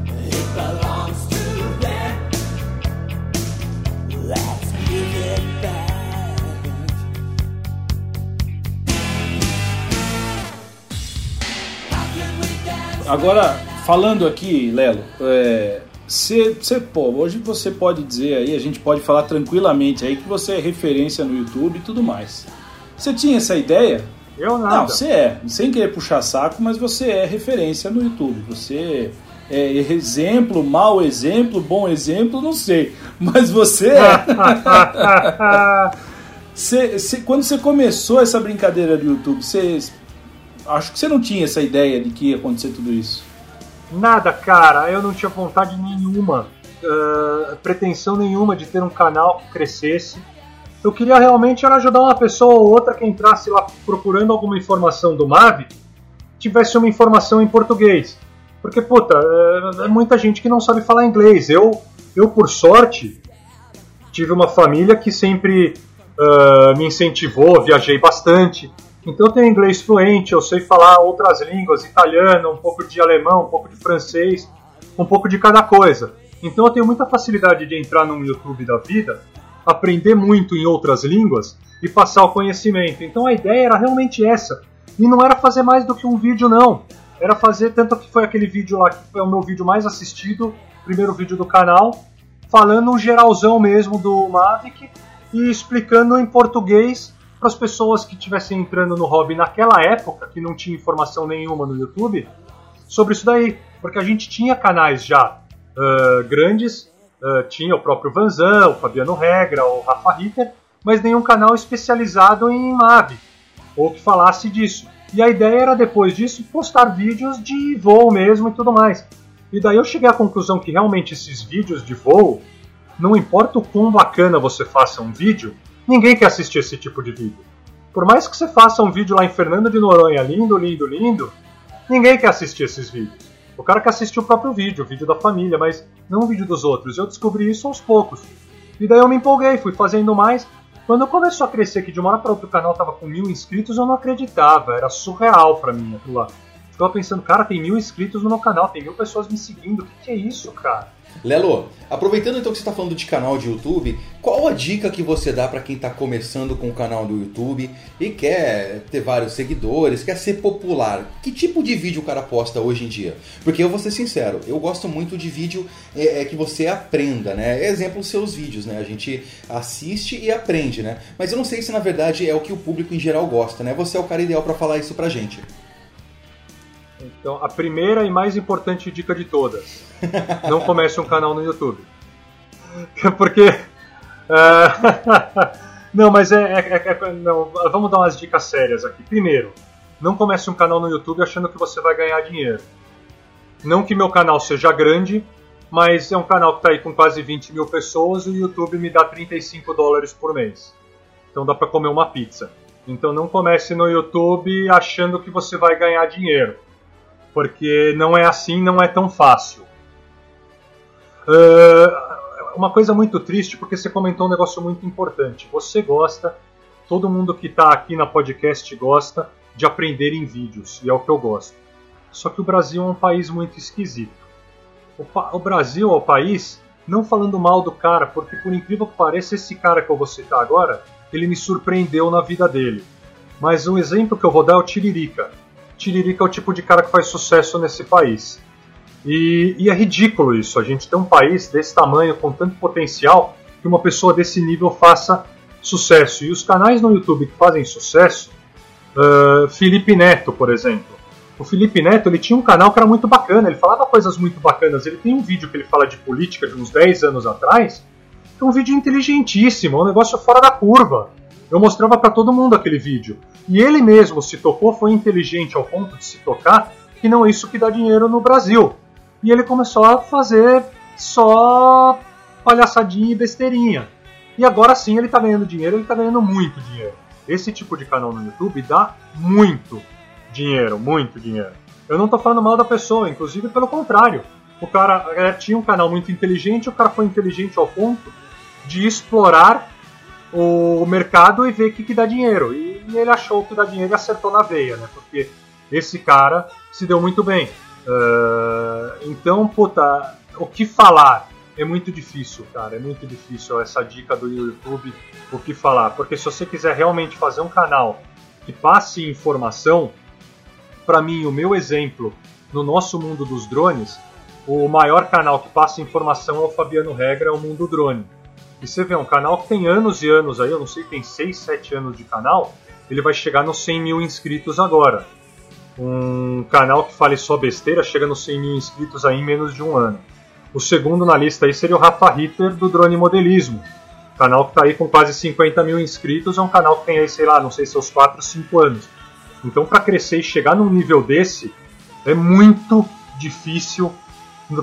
It belongs to them. Let's give it back. Agora, falando aqui, Lelo, é, cê, cê, pô, hoje você pode dizer aí, a gente pode falar tranquilamente aí que você é referência no YouTube e tudo mais. Você tinha essa ideia? Eu nada. Não, você é, sem querer puxar saco, mas você é referência no YouTube. Você é exemplo, mau exemplo, bom exemplo, não sei. Mas você é. Cê- cê- quando você começou essa brincadeira do YouTube, você. Acho que você não tinha essa ideia de que ia acontecer tudo isso. Nada, cara, eu não tinha vontade nenhuma, ah, pretensão nenhuma de ter um canal que crescesse. Eu queria realmente era ajudar uma pessoa ou outra que entrasse lá procurando alguma informação do Mavic, tivesse uma informação em português. Porque, puta, é, é muita gente que não sabe falar inglês. Eu, eu por sorte, tive uma família que sempre ah, me incentivou, viajei bastante. Então eu tenho inglês fluente, eu sei falar outras línguas, italiano, um pouco de alemão, um pouco de francês, um pouco de cada coisa. Então eu tenho muita facilidade de entrar num YouTube da vida, aprender muito em outras línguas e passar o conhecimento. Então a ideia era realmente essa. E não era fazer mais do que um vídeo, não. Era fazer, tanto que foi aquele vídeo lá que foi o meu vídeo mais assistido, primeiro vídeo do canal, falando um geralzão mesmo do Mavic e explicando em português para as pessoas que estivessem entrando no hobby naquela época, que não tinha informação nenhuma no YouTube, sobre isso daí. Porque a gente tinha canais já ah, grandes, ah, tinha o próprio Vanzan, o Fabiano Regra, o Rafa Ritter, mas nenhum canal especializado em Mavic, ou que falasse disso. E a ideia era depois disso postar vídeos de voo mesmo e tudo mais. E daí eu cheguei à conclusão que realmente esses vídeos de voo, não importa o quão bacana você faça um vídeo, ninguém quer assistir esse tipo de vídeo. Por mais que você faça um vídeo lá em Fernando de Noronha, lindo, lindo, lindo, ninguém quer assistir esses vídeos. O cara quer assistir o próprio vídeo, o vídeo da família, mas não o vídeo dos outros. Eu descobri isso aos poucos. E daí eu me empolguei, fui fazendo mais. Quando começou a crescer, que de uma hora para outra o canal tava com mil inscritos, eu não acreditava. Era surreal pra mim aquilo lá. Ficava pensando, cara, tem mil inscritos no meu canal, tem mil pessoas me seguindo. O que, que é isso, cara? Lelo, aproveitando então que você está falando de canal de YouTube, qual a dica que você dá para quem está começando com o canal do YouTube e quer ter vários seguidores, quer ser popular? Que tipo de vídeo o cara posta hoje em dia? Porque eu vou ser sincero, eu gosto muito de vídeo é, é, que você aprenda, né? Exemplo, os seus vídeos, né? A gente assiste e aprende, né? Mas eu não sei se na verdade é o que o público em geral gosta, né? Você é o cara ideal para falar isso pra gente. Então, a primeira e mais importante dica de todas: não comece um canal no YouTube. Porque. ah, não, mas é, é- é- é- não, vamos dar umas dicas sérias aqui. Primeiro, não comece um canal no YouTube achando que você vai ganhar dinheiro. Não que meu canal seja grande, mas é um canal que está aí com quase 20 mil pessoas e o YouTube me dá 35 dólares por mês. Então dá para comer uma pizza. Então não comece no YouTube achando que você vai ganhar dinheiro porque não é assim, não é tão fácil. Ah, uma coisa muito triste, porque você comentou um negócio muito importante. Você gosta, todo mundo que está aqui na podcast gosta de aprender em vídeos, e é o que eu gosto. Só que o Brasil é um país muito esquisito. O, o Brasil é o país, não falando mal do cara, porque por incrível que pareça, esse cara que eu vou citar agora ele me surpreendeu na vida dele. Mas o exemplo que eu vou dar é o Tiririca. Tiririca é o tipo de cara que faz sucesso nesse país. E, e é ridículo isso, a gente tem um país desse tamanho, com tanto potencial, que uma pessoa desse nível faça sucesso. E os canais no YouTube que fazem sucesso, uh, Felipe Neto, por exemplo. O Felipe Neto ele tinha um canal que era muito bacana, ele falava coisas muito bacanas. Ele tem um vídeo que ele fala de política de uns 10 anos atrás, que é um vídeo inteligentíssimo, um negócio fora da curva. Eu mostrava para todo mundo aquele vídeo. E ele mesmo se tocou, foi inteligente ao ponto de se tocar, que não é isso que dá dinheiro no Brasil. E ele começou a fazer só palhaçadinha e besteirinha. E agora sim ele tá ganhando dinheiro, ele tá ganhando muito dinheiro. Esse tipo de canal no YouTube dá muito dinheiro, muito dinheiro. Eu não tô falando mal da pessoa, inclusive pelo contrário. O cara é, tinha um canal muito inteligente, o cara foi inteligente ao ponto de explorar o mercado e ver o que, que dá dinheiro. E, e ele achou que dá dinheiro e acertou na veia, né? Porque esse cara se deu muito bem. Uh, então, puta, o que falar? É muito difícil, cara. É muito difícil essa dica do YouTube, o que falar. Porque se você quiser realmente fazer um canal que passe informação, para mim, o meu exemplo no nosso mundo dos drones, o maior canal que passa informação é o Fabiano Regra, é o Mundo Drone. E você vê, um canal que tem anos e anos aí, eu não sei, tem 6, 7 anos de canal, ele vai chegar nos 100 mil inscritos agora. Um canal que fale só besteira chega nos 100 mil inscritos aí em menos de um ano. O segundo na lista aí seria o Rafa Ritter do Drone Modelismo. Canal que está aí com quase 50 mil inscritos, é um canal que tem aí, sei lá, não sei, seus 4, 5 anos. Então, para crescer e chegar num nível desse, é muito difícil,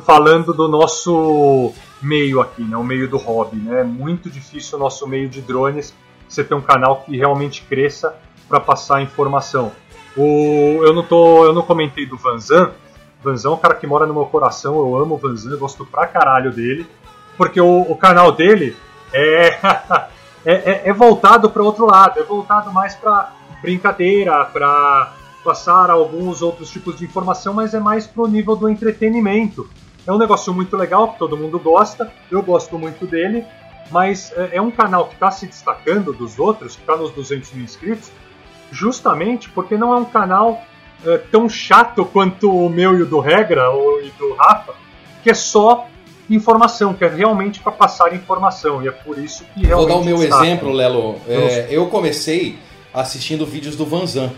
falando do nosso meio aqui, né, o meio do hobby. Né? É muito difícil o nosso meio de drones você ter um canal que realmente cresça para passar informação. O, eu, não tô, eu não comentei do Vanzan. Vanzan é um cara que mora no meu coração, eu amo o Vanzan, gosto pra caralho dele, porque o, o canal dele é, é, é, é voltado para outro lado, é voltado mais para brincadeira, para passar alguns outros tipos de informação, mas é mais pro nível do entretenimento. É um negócio muito legal, que todo mundo gosta, eu gosto muito dele, mas é, é um canal que está se destacando dos outros, que está nos 200 mil inscritos, justamente porque não é um canal é, tão chato quanto o meu e o do Regra ou, e do Rafa, que é só informação, que é realmente para passar informação, e é por isso que realmente. Vou dar o meu destaca. exemplo, Lelo. É, eu comecei assistindo vídeos do Vanzan.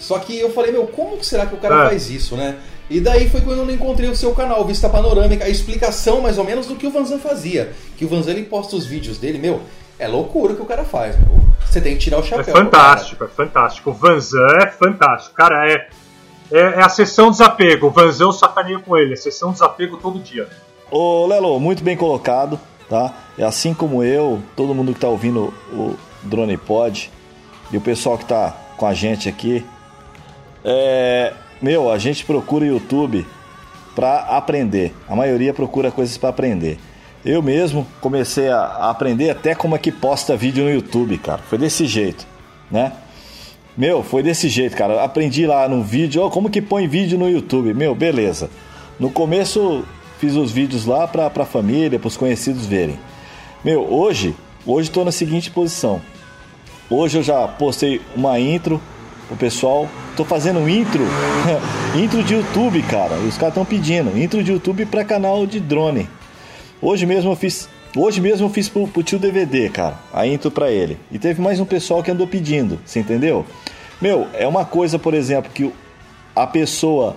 Só que eu falei, meu, como que será que o cara É. faz isso, né? E daí foi quando eu encontrei o seu canal, Vista Panorâmica, a explicação mais ou menos do que o Vanzan fazia. Que o Vanzan ele posta os vídeos dele, meu, é loucura o que o cara faz, meu. Você tem que tirar o É chapéu. pro fantástico, é fantástico. O Vanzan é fantástico. Cara, é, é, é a sessão desapego. O Vanzan eu sacaneio com ele. É sessão desapego todo dia. Ô Lelo, muito bem colocado, tá? É assim como eu, todo mundo que tá ouvindo o Drone Pod e o pessoal que tá com a gente aqui, é, meu, a gente procura YouTube pra aprender. A maioria procura coisas pra aprender. Eu mesmo comecei a aprender até como é que posta vídeo no YouTube, cara. Foi desse jeito, né? Meu, foi desse jeito, cara. Aprendi lá no vídeo, ó, como que põe vídeo no YouTube. Meu, beleza. No começo fiz os vídeos lá pra, pra família, pros conhecidos verem. Meu, hoje, hoje tô na seguinte posição. Hoje eu já postei uma intro pro pessoal. Tô fazendo intro, intro de YouTube, cara. Os caras estão pedindo intro de YouTube pra canal de drone. Hoje mesmo eu fiz, hoje mesmo eu fiz pro, pro tio DVD, cara, a intro pra ele. E teve mais um pessoal que andou pedindo, você entendeu? Meu, é uma coisa, por exemplo, que o- a pessoa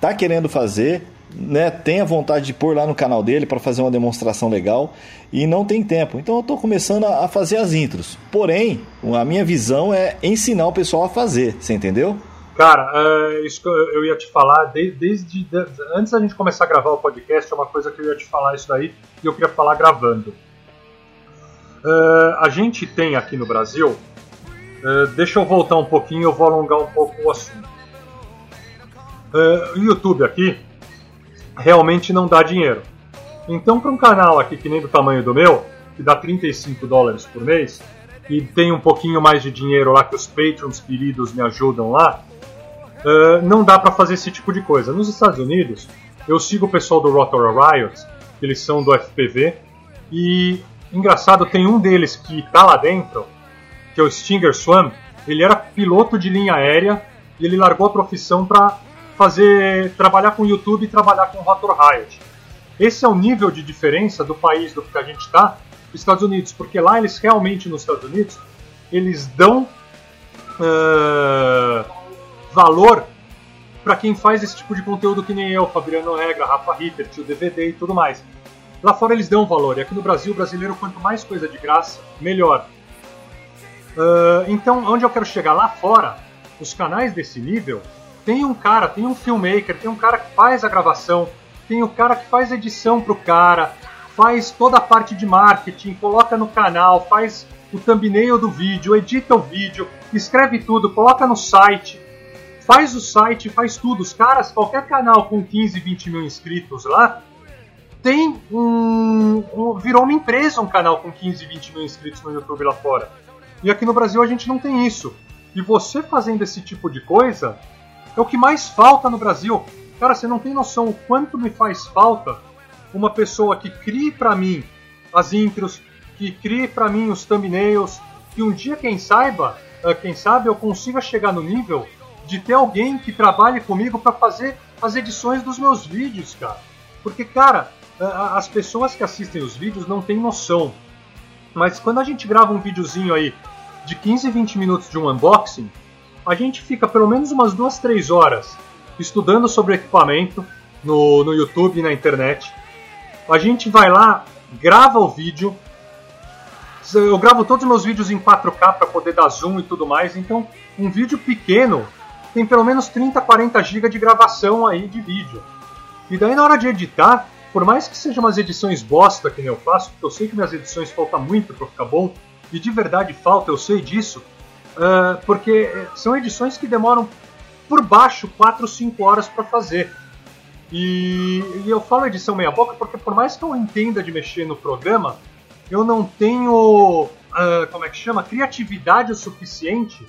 tá querendo fazer, né? Tem a vontade de pôr lá no canal dele para fazer uma demonstração legal e não tem tempo. Então eu tô começando a, fazer as intros. Porém, a minha visão é ensinar o pessoal a fazer, você entendeu? Cara, é, isso que eu, ia te falar de- desde de- antes da gente começar a gravar o podcast, é uma coisa que eu ia te falar isso daí e eu queria falar gravando. É, a gente tem aqui no Brasil, é, deixa eu voltar um pouquinho, eu vou alongar um pouco o assunto. O YouTube aqui realmente não dá dinheiro. Então, para um canal aqui que nem do tamanho do meu, que dá 35 dólares por mês, e tem um pouquinho mais de dinheiro lá que os patrons queridos me ajudam lá, Uh, não dá para fazer esse tipo de coisa. Nos Estados Unidos, eu sigo o pessoal do Rotor Riot, que eles são do FPV, e engraçado, tem um deles que tá lá dentro, que é o Stinger Swan, ele era piloto de linha aérea e ele largou a profissão para fazer trabalhar com YouTube e trabalhar com Rotor Riot. Esse é o nível de diferença do país do que a gente está, Estados Unidos, porque lá eles realmente nos Estados Unidos eles dão uh, valor para quem faz esse tipo de conteúdo que nem eu, Fabiano Regra, Rafa Ritter, tio DVD e tudo mais. Lá fora eles dão valor, e aqui no Brasil, o brasileiro, quanto mais coisa de graça, melhor. Uh, então, onde eu quero chegar? Lá fora, os canais desse nível, tem um cara, tem um filmmaker, tem um cara que faz a gravação, tem o cara que faz edição pro cara, faz toda a parte de marketing, coloca no canal, faz o thumbnail do vídeo, edita o vídeo, escreve tudo, coloca no site, faz o site, faz tudo. Os caras, qualquer canal com 15, 20 mil inscritos lá, tem um, um, virou uma empresa um canal com 15, 20 mil inscritos no YouTube lá fora. E aqui no Brasil a gente não tem isso. E você fazendo esse tipo de coisa é o que mais falta no Brasil. Cara, você não tem noção o quanto me faz falta uma pessoa que crie para mim as intros, que crie para mim os thumbnails, que um dia quem saiba, eh, quem sabe eu consiga chegar no nível de ter alguém que trabalhe comigo para fazer as edições dos meus vídeos, cara. Porque, cara, eh, as pessoas que assistem os vídeos não têm noção. Mas quando a gente grava um videozinho aí de 15, 20 minutos de um unboxing, a gente fica pelo menos umas duas, três horas estudando sobre equipamento no, no YouTube e na internet. A gente vai lá, grava o vídeo. Eu gravo todos os meus vídeos em 4K para poder dar zoom e tudo mais. Então, um vídeo pequeno tem pelo menos 30, 40 GB de gravação aí de vídeo. E daí na hora de editar, por mais que sejam umas edições bosta que nem eu faço, porque eu sei que minhas edições faltam muito para ficar bom, e de verdade falta, eu sei disso, uh, porque são edições que demoram por baixo 4, 5 horas para fazer. E, e, eu falo edição meia boca porque por mais que eu entenda de mexer no programa, eu não tenho, uh, como é que chama, criatividade o suficiente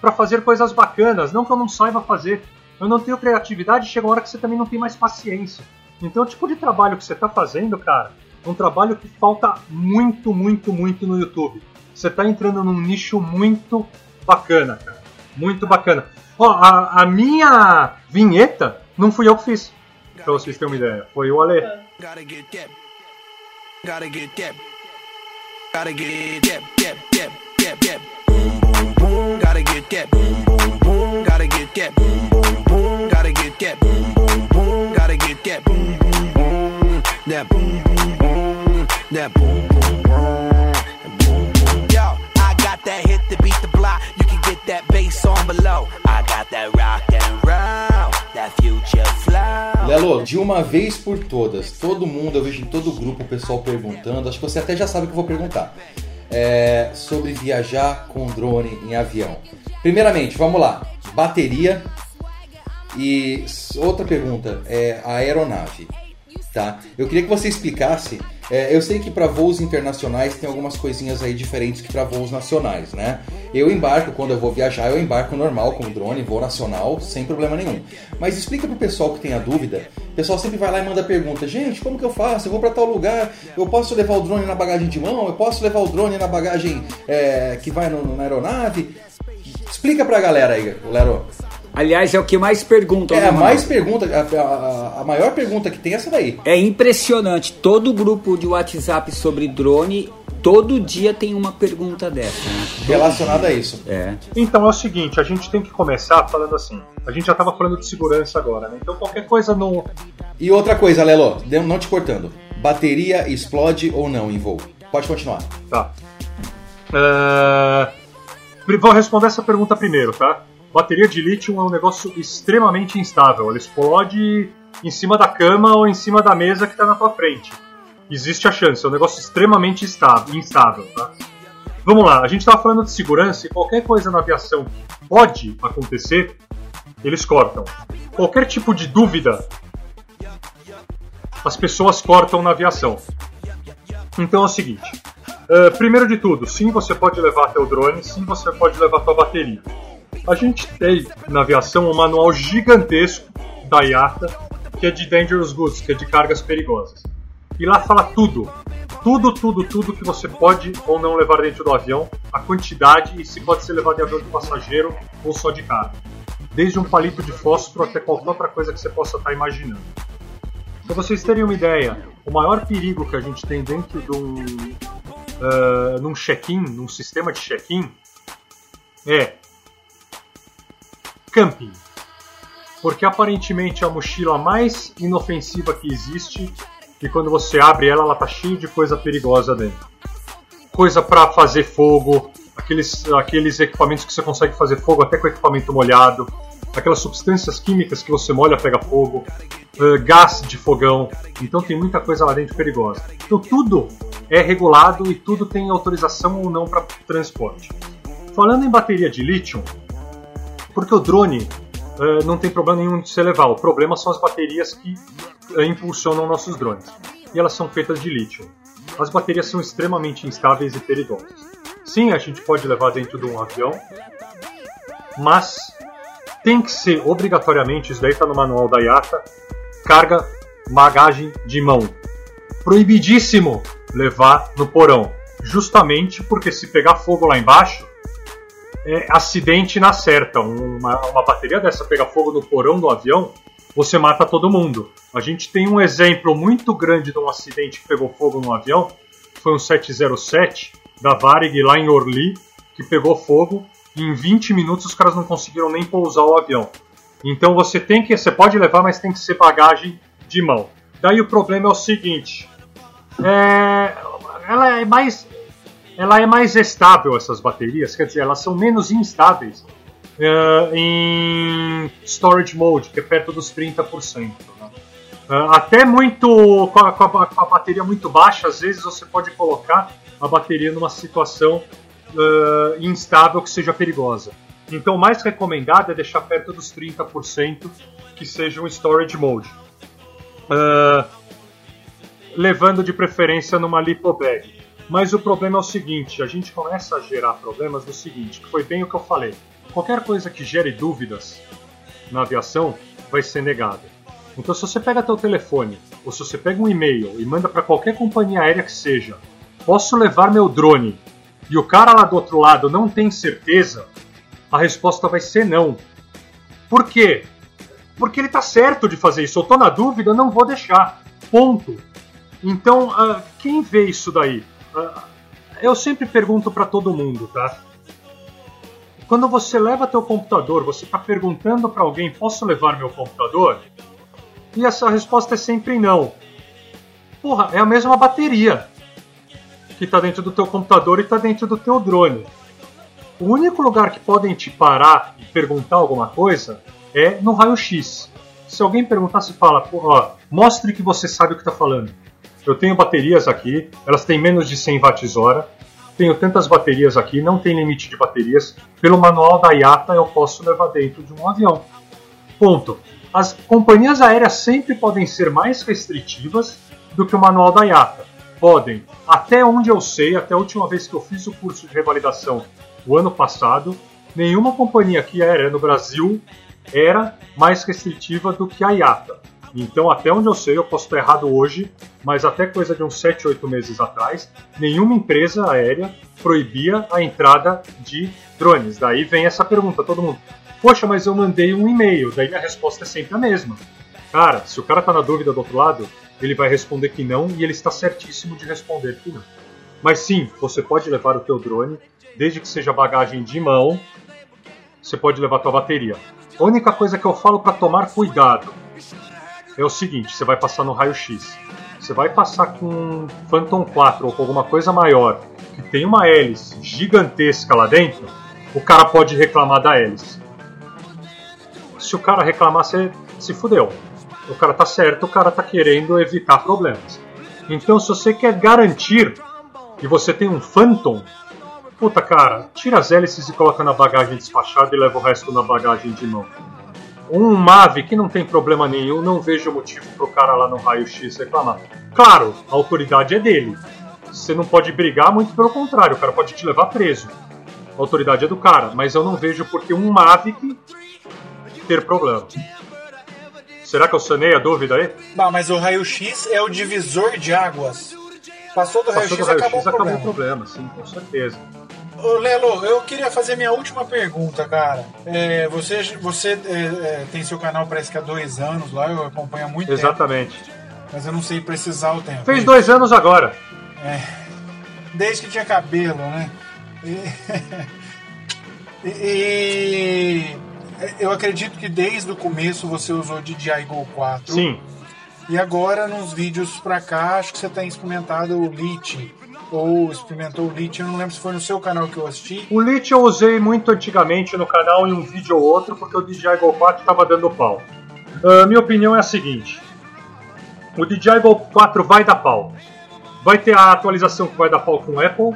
para fazer coisas bacanas. Não que eu não saiba fazer, eu não tenho criatividade. Chega uma hora que você também não tem mais paciência. Então, o tipo de trabalho que você está fazendo, cara, é um trabalho que falta muito, muito, muito no YouTube. Você está entrando num nicho muito bacana, cara. Muito bacana. Ó, a, a minha vinheta não fui eu que fiz. Pra vocês terem uma ideia. Foi o Ale. That boom, boom, boom. That boom, boom, boom. That hit to beat the block. You can get that bass on below. I got that rock and roll. That future flow. Lelo, de uma vez por todas, todo mundo, eu vejo em todo grupo o pessoal perguntando, acho que você até já sabe o que eu vou perguntar. É, sobre viajar com drone em avião. Primeiramente, vamos lá. Bateria. E outra pergunta é a aeronave. Tá? Eu queria que você explicasse. É, eu sei que para voos internacionais tem algumas coisinhas aí diferentes que para voos nacionais, né? Eu embarco quando eu vou viajar, eu embarco normal com o drone, voo nacional, sem problema nenhum. Mas explica pro pessoal que tem a dúvida. O pessoal sempre vai lá e manda pergunta: gente, como que eu faço? Eu vou para tal lugar, eu posso levar o drone na bagagem de mão? Eu posso levar o drone na bagagem é, que vai no- na aeronave? Explica pra galera aí, Lero. Aliás, é o que mais perguntam. É né, a mais pergunta, a, a- a maior pergunta que tem é essa daí. É impressionante. Todo grupo de WhatsApp sobre drone, todo dia tem uma pergunta dessa. Né? Relacionada a isso. É. Então é o seguinte, a gente tem que começar falando assim. A gente já estava falando de segurança agora, né? Então qualquer coisa no. E outra coisa, Lelo, não te cortando. Bateria explode ou não em voo? Pode continuar. Tá. Pri- Vou responder essa pergunta primeiro, tá? Bateria de lítio é um negócio extremamente instável. Ele explode em cima da cama ou em cima da mesa que está na tua frente. Existe a chance, é um negócio extremamente instável, instável tá? Vamos lá, a gente estava falando de segurança e qualquer coisa na aviação que pode acontecer, eles cortam. Qualquer tipo de dúvida, as pessoas cortam na aviação. Então é o seguinte: uh, primeiro de tudo, sim, você pode levar teu drone, sim, você pode levar tua bateria. A gente tem na aviação um manual gigantesco da IATA, que é de Dangerous Goods, que é de cargas perigosas. E lá fala tudo, tudo, tudo, tudo que você pode ou não levar dentro do avião, a quantidade e se pode ser levado em avião de passageiro ou só de carga. Desde um palito de fósforo até qualquer outra coisa que você possa estar imaginando. Para vocês terem uma ideia, o maior perigo que a gente tem dentro de um, uh, num check-in, num sistema de check-in, é camping. Porque aparentemente é a mochila mais inofensiva que existe e quando você abre ela, ela tá cheia de coisa perigosa dentro. Coisa para fazer fogo, aqueles, aqueles equipamentos que você consegue fazer fogo até com equipamento molhado, aquelas substâncias químicas que você molha pega fogo, uh, gás de fogão. Então tem muita coisa lá dentro perigosa. Então tudo é regulado e tudo tem autorização ou não para transporte. Falando em bateria de lítio, porque o drone uh, não tem problema nenhum de se levar. O problema são as baterias que uh, impulsionam nossos drones. E elas são feitas de lítio. As baterias são extremamente instáveis e perigosas. Sim, a gente pode levar dentro de um avião, mas tem que ser obrigatoriamente, isso daí está no manual da IATA, carga bagagem de mão. Proibidíssimo levar no porão. Justamente porque se pegar fogo lá embaixo, é, acidente na certa. Uma, uma bateria dessa pegar fogo no porão do avião, você mata todo mundo. A gente tem um exemplo muito grande de um acidente que pegou fogo no avião. Foi um 707 da Varig lá em Orly, que pegou fogo. E em 20 minutos os caras não conseguiram nem pousar o avião. Então você tem que, você pode levar, mas tem que ser bagagem de mão. Daí o problema é o seguinte: é, ela é mais ela é mais estável, essas baterias, quer dizer, elas são menos instáveis uh, em storage mode, que é perto dos 30%. Né? Uh, até muito, com a, com, a, com a, bateria muito baixa, às vezes você pode colocar a bateria numa situação uh, instável que seja perigosa. Então, o mais recomendado é deixar perto dos 30% que seja um storage mode. levando de preferência numa lipo bag. Mas o problema é o seguinte, a gente começa a gerar problemas do seguinte, que foi bem o que eu falei. Qualquer coisa que gere dúvidas na aviação vai ser negada. Então se você pega teu telefone, ou se você pega um e-mail e manda para qualquer companhia aérea que seja, posso levar meu drone, e o cara lá do outro lado não tem certeza, a resposta vai ser não. Por quê? Porque ele tá certo de fazer isso. Eu tô na dúvida, não vou deixar. Ponto. Então, uh, quem vê isso daí? Eu sempre pergunto para todo mundo, tá? Quando você leva teu computador, você está perguntando para alguém: posso levar meu computador? E essa resposta é sempre não. Porra, é a mesma bateria que está dentro do teu computador e está dentro do teu drone. O único lugar que podem te parar e perguntar alguma coisa é no raio-x. Se alguém perguntar, você fala, ó, mostre que você sabe o que está falando. Eu tenho baterias aqui, elas têm menos de 100 watts-hora. Tenho tantas baterias aqui, não tem limite de baterias. Pelo manual da IATA eu posso levar dentro de um avião. Ponto. As companhias aéreas sempre podem ser mais restritivas do que o manual da IATA. Podem. Até onde eu sei, até a última vez que eu fiz o curso de revalidação, o ano passado, nenhuma companhia aqui aérea no Brasil era mais restritiva do que a IATA. Então, até onde eu sei, eu posso estar errado hoje, mas até coisa de uns 7, 8 meses atrás, nenhuma empresa aérea proibia a entrada de drones. Daí vem essa pergunta, todo mundo, poxa, mas eu mandei um e-mail, daí a resposta é sempre a mesma. Cara, se o cara está na dúvida do outro lado, ele vai responder que não e ele está certíssimo de responder que não. Mas sim, você pode levar o teu drone, desde que seja bagagem de mão, você pode levar a tua bateria. A única coisa que eu falo para tomar cuidado é o seguinte: você vai passar no raio-x. Você vai passar com um Phantom 4 ou com alguma coisa maior que tem uma hélice gigantesca lá dentro, o cara pode reclamar da hélice. Se o cara reclamar, você se fudeu. O cara tá certo, o cara tá querendo evitar problemas. Então, se você quer garantir que você tem um Phantom, puta cara, tira as hélices e coloca na bagagem despachada e leva o resto na bagagem de mão. Um MAVE que não tem problema nenhum, não vejo motivo pro cara lá no raio-x reclamar. Claro, a autoridade é dele. Você não pode brigar, muito pelo contrário, o cara pode te levar preso. A autoridade é do cara, mas eu não vejo porque um Mavic ter problema. Será que eu sanei a dúvida aí? Não, mas o raio-x é o divisor de águas. Passou do raio-x, do acabou o acabou o problema. problema, sim, com certeza. Ô, Lelo, eu queria fazer minha última pergunta, cara. É, você você é, é, tem seu canal parece que há dois anos lá, eu acompanho há muito Exatamente. tempo. Mas eu não sei precisar o tempo. Fez dois anos agora. É, desde que tinha cabelo, né? E, e- e eu acredito que desde o começo você usou DJI Go 4. Sim. E agora, nos vídeos pra cá, acho que você tem experimentado o Lite. Ou experimentou o Lite, eu não lembro se foi no seu canal que eu assisti. O Lit eu usei muito antigamente no canal em um vídeo ou outro, porque o DJI Go 4 estava dando pau. Ah, minha opinião é a seguinte: o DJI Go 4 vai dar pau. Vai ter a atualização que vai dar pau com o Apple,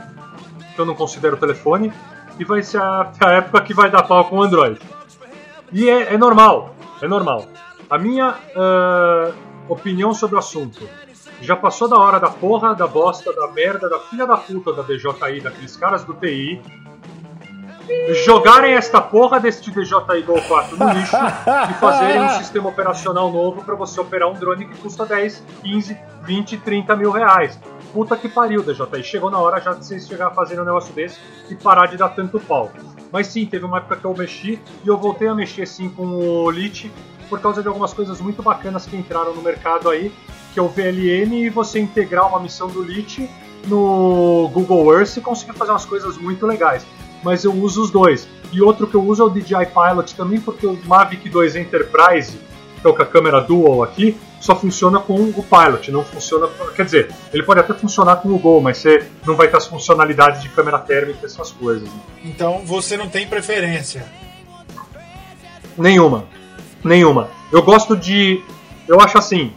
que eu não considero telefone, e vai ser a, a época que vai dar pau com o Android. E é, é normal, é normal. A minha ah, opinião sobre o assunto. Já passou da hora da porra, da bosta, da merda, da filha da puta da DJI, daqueles caras do TI, jogarem esta porra deste DJI Go 4 no lixo e fazerem um sistema operacional novo para você operar um drone que custa 10, 15, 20, 30 mil reais. Puta que pariu, DJI. Chegou na hora já de vocês chegar a fazer um negócio desse e parar de dar tanto pau. Mas sim, teve uma época que eu mexi e eu voltei a mexer sim com o Lite por causa de algumas coisas muito bacanas que entraram no mercado aí, que é o VLN e você integrar uma missão do Lite no Google Earth e conseguir fazer umas coisas muito legais. Mas eu uso os dois. E outro que eu uso é o DJI Pilot também, porque o Mavic 2 Enterprise, que é o com a câmera dual aqui, só funciona com o Pilot, não funciona. Quer dizer, ele pode até funcionar com o Go, mas você não vai ter as funcionalidades de câmera térmica e essas coisas. né? Então você não tem preferência. Nenhuma. Nenhuma. Eu gosto de. Eu acho assim.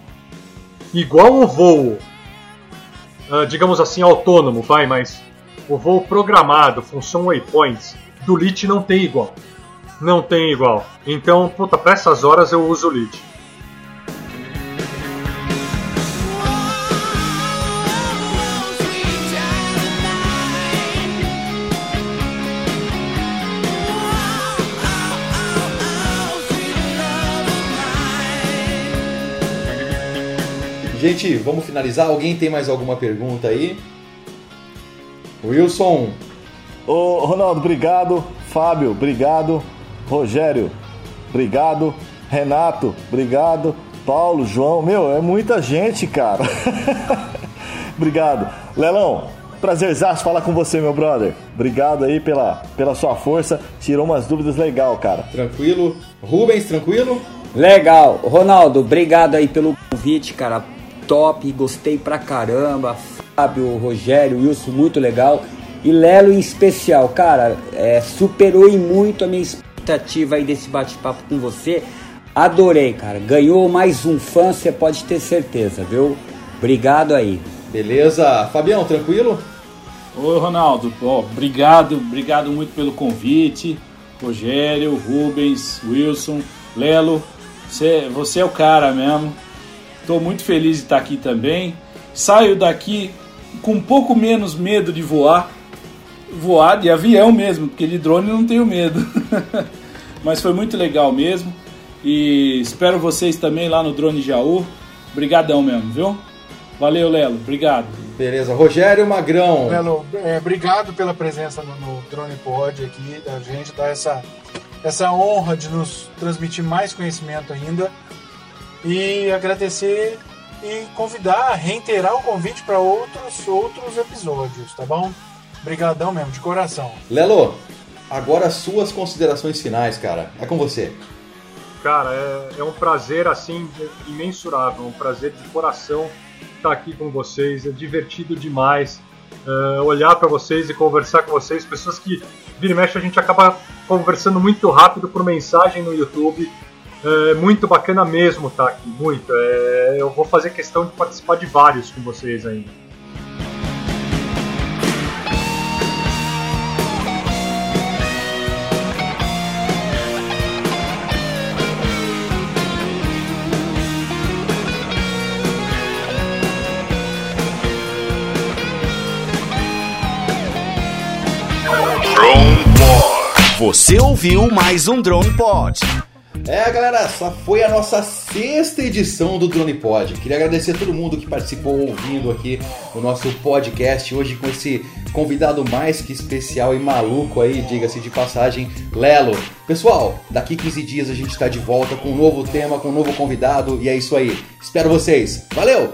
Igual o voo, ah, digamos assim, autônomo, vai, mas o voo programado, função waypoints, do LIT não tem igual. Não tem igual. Então, puta, pra essas horas eu uso o LIT. Gente, vamos finalizar. Alguém tem mais alguma pergunta aí? Wilson, Ô, Ronaldo, obrigado. Fábio, obrigado. Rogério, obrigado. Renato, obrigado. Paulo, João, meu, é muita gente, cara. obrigado. Lelão, prazerzaço falar com você, meu brother. Obrigado aí pela, pela sua força. Tirou umas dúvidas legal, cara. tranquilo? Rubens, tranquilo? Legal. Ronaldo, obrigado aí pelo convite, cara. Top, gostei pra caramba. Fábio, Rogério, Wilson, muito legal. E Lelo em especial, cara, é, superou em muito a minha expectativa aí desse bate-papo com você. Adorei, cara. Ganhou mais um fã, você pode ter certeza, viu? Obrigado aí. Beleza. Fabião, tranquilo? Oi, Ronaldo. Ó, obrigado, obrigado muito pelo convite. Rogério, Rubens, Wilson, Lelo, você, você é o cara mesmo. Estou muito feliz de estar aqui também. Saio daqui com um pouco menos medo de voar. Voar de avião mesmo, porque de drone eu não tenho medo. Mas foi muito legal mesmo. E espero vocês também lá no Drone Jaú. Obrigadão mesmo, viu? Valeu, Lelo. Obrigado. Beleza. Rogério Magrão. Lelo, é, obrigado pela presença no, no Drone Pod aqui, da gente, dar essa, essa honra de nos transmitir mais conhecimento ainda. E agradecer e convidar, reiterar o convite para outros, outros episódios, tá bom? Obrigadão mesmo, de coração. Lelo, agora suas considerações finais, cara. É com você. Cara, é, é um prazer assim imensurável, um prazer de coração estar aqui com vocês. É divertido demais é, olhar para vocês e conversar com vocês. Pessoas que vira e mexe a gente acaba conversando muito rápido por mensagem no YouTube. É muito bacana mesmo estar aqui, muito. É, eu vou fazer questão de participar de vários com vocês ainda. Você ouviu mais um Drone Pod. É, galera, essa foi a nossa sexta edição do Drone Pod. Queria agradecer a todo mundo que participou ouvindo aqui o nosso podcast hoje com esse convidado mais que especial e maluco aí, diga-se de passagem, Lelo. Pessoal, daqui 15 dias a gente está de volta com um novo tema, com um novo convidado e é isso aí. Espero vocês. Valeu!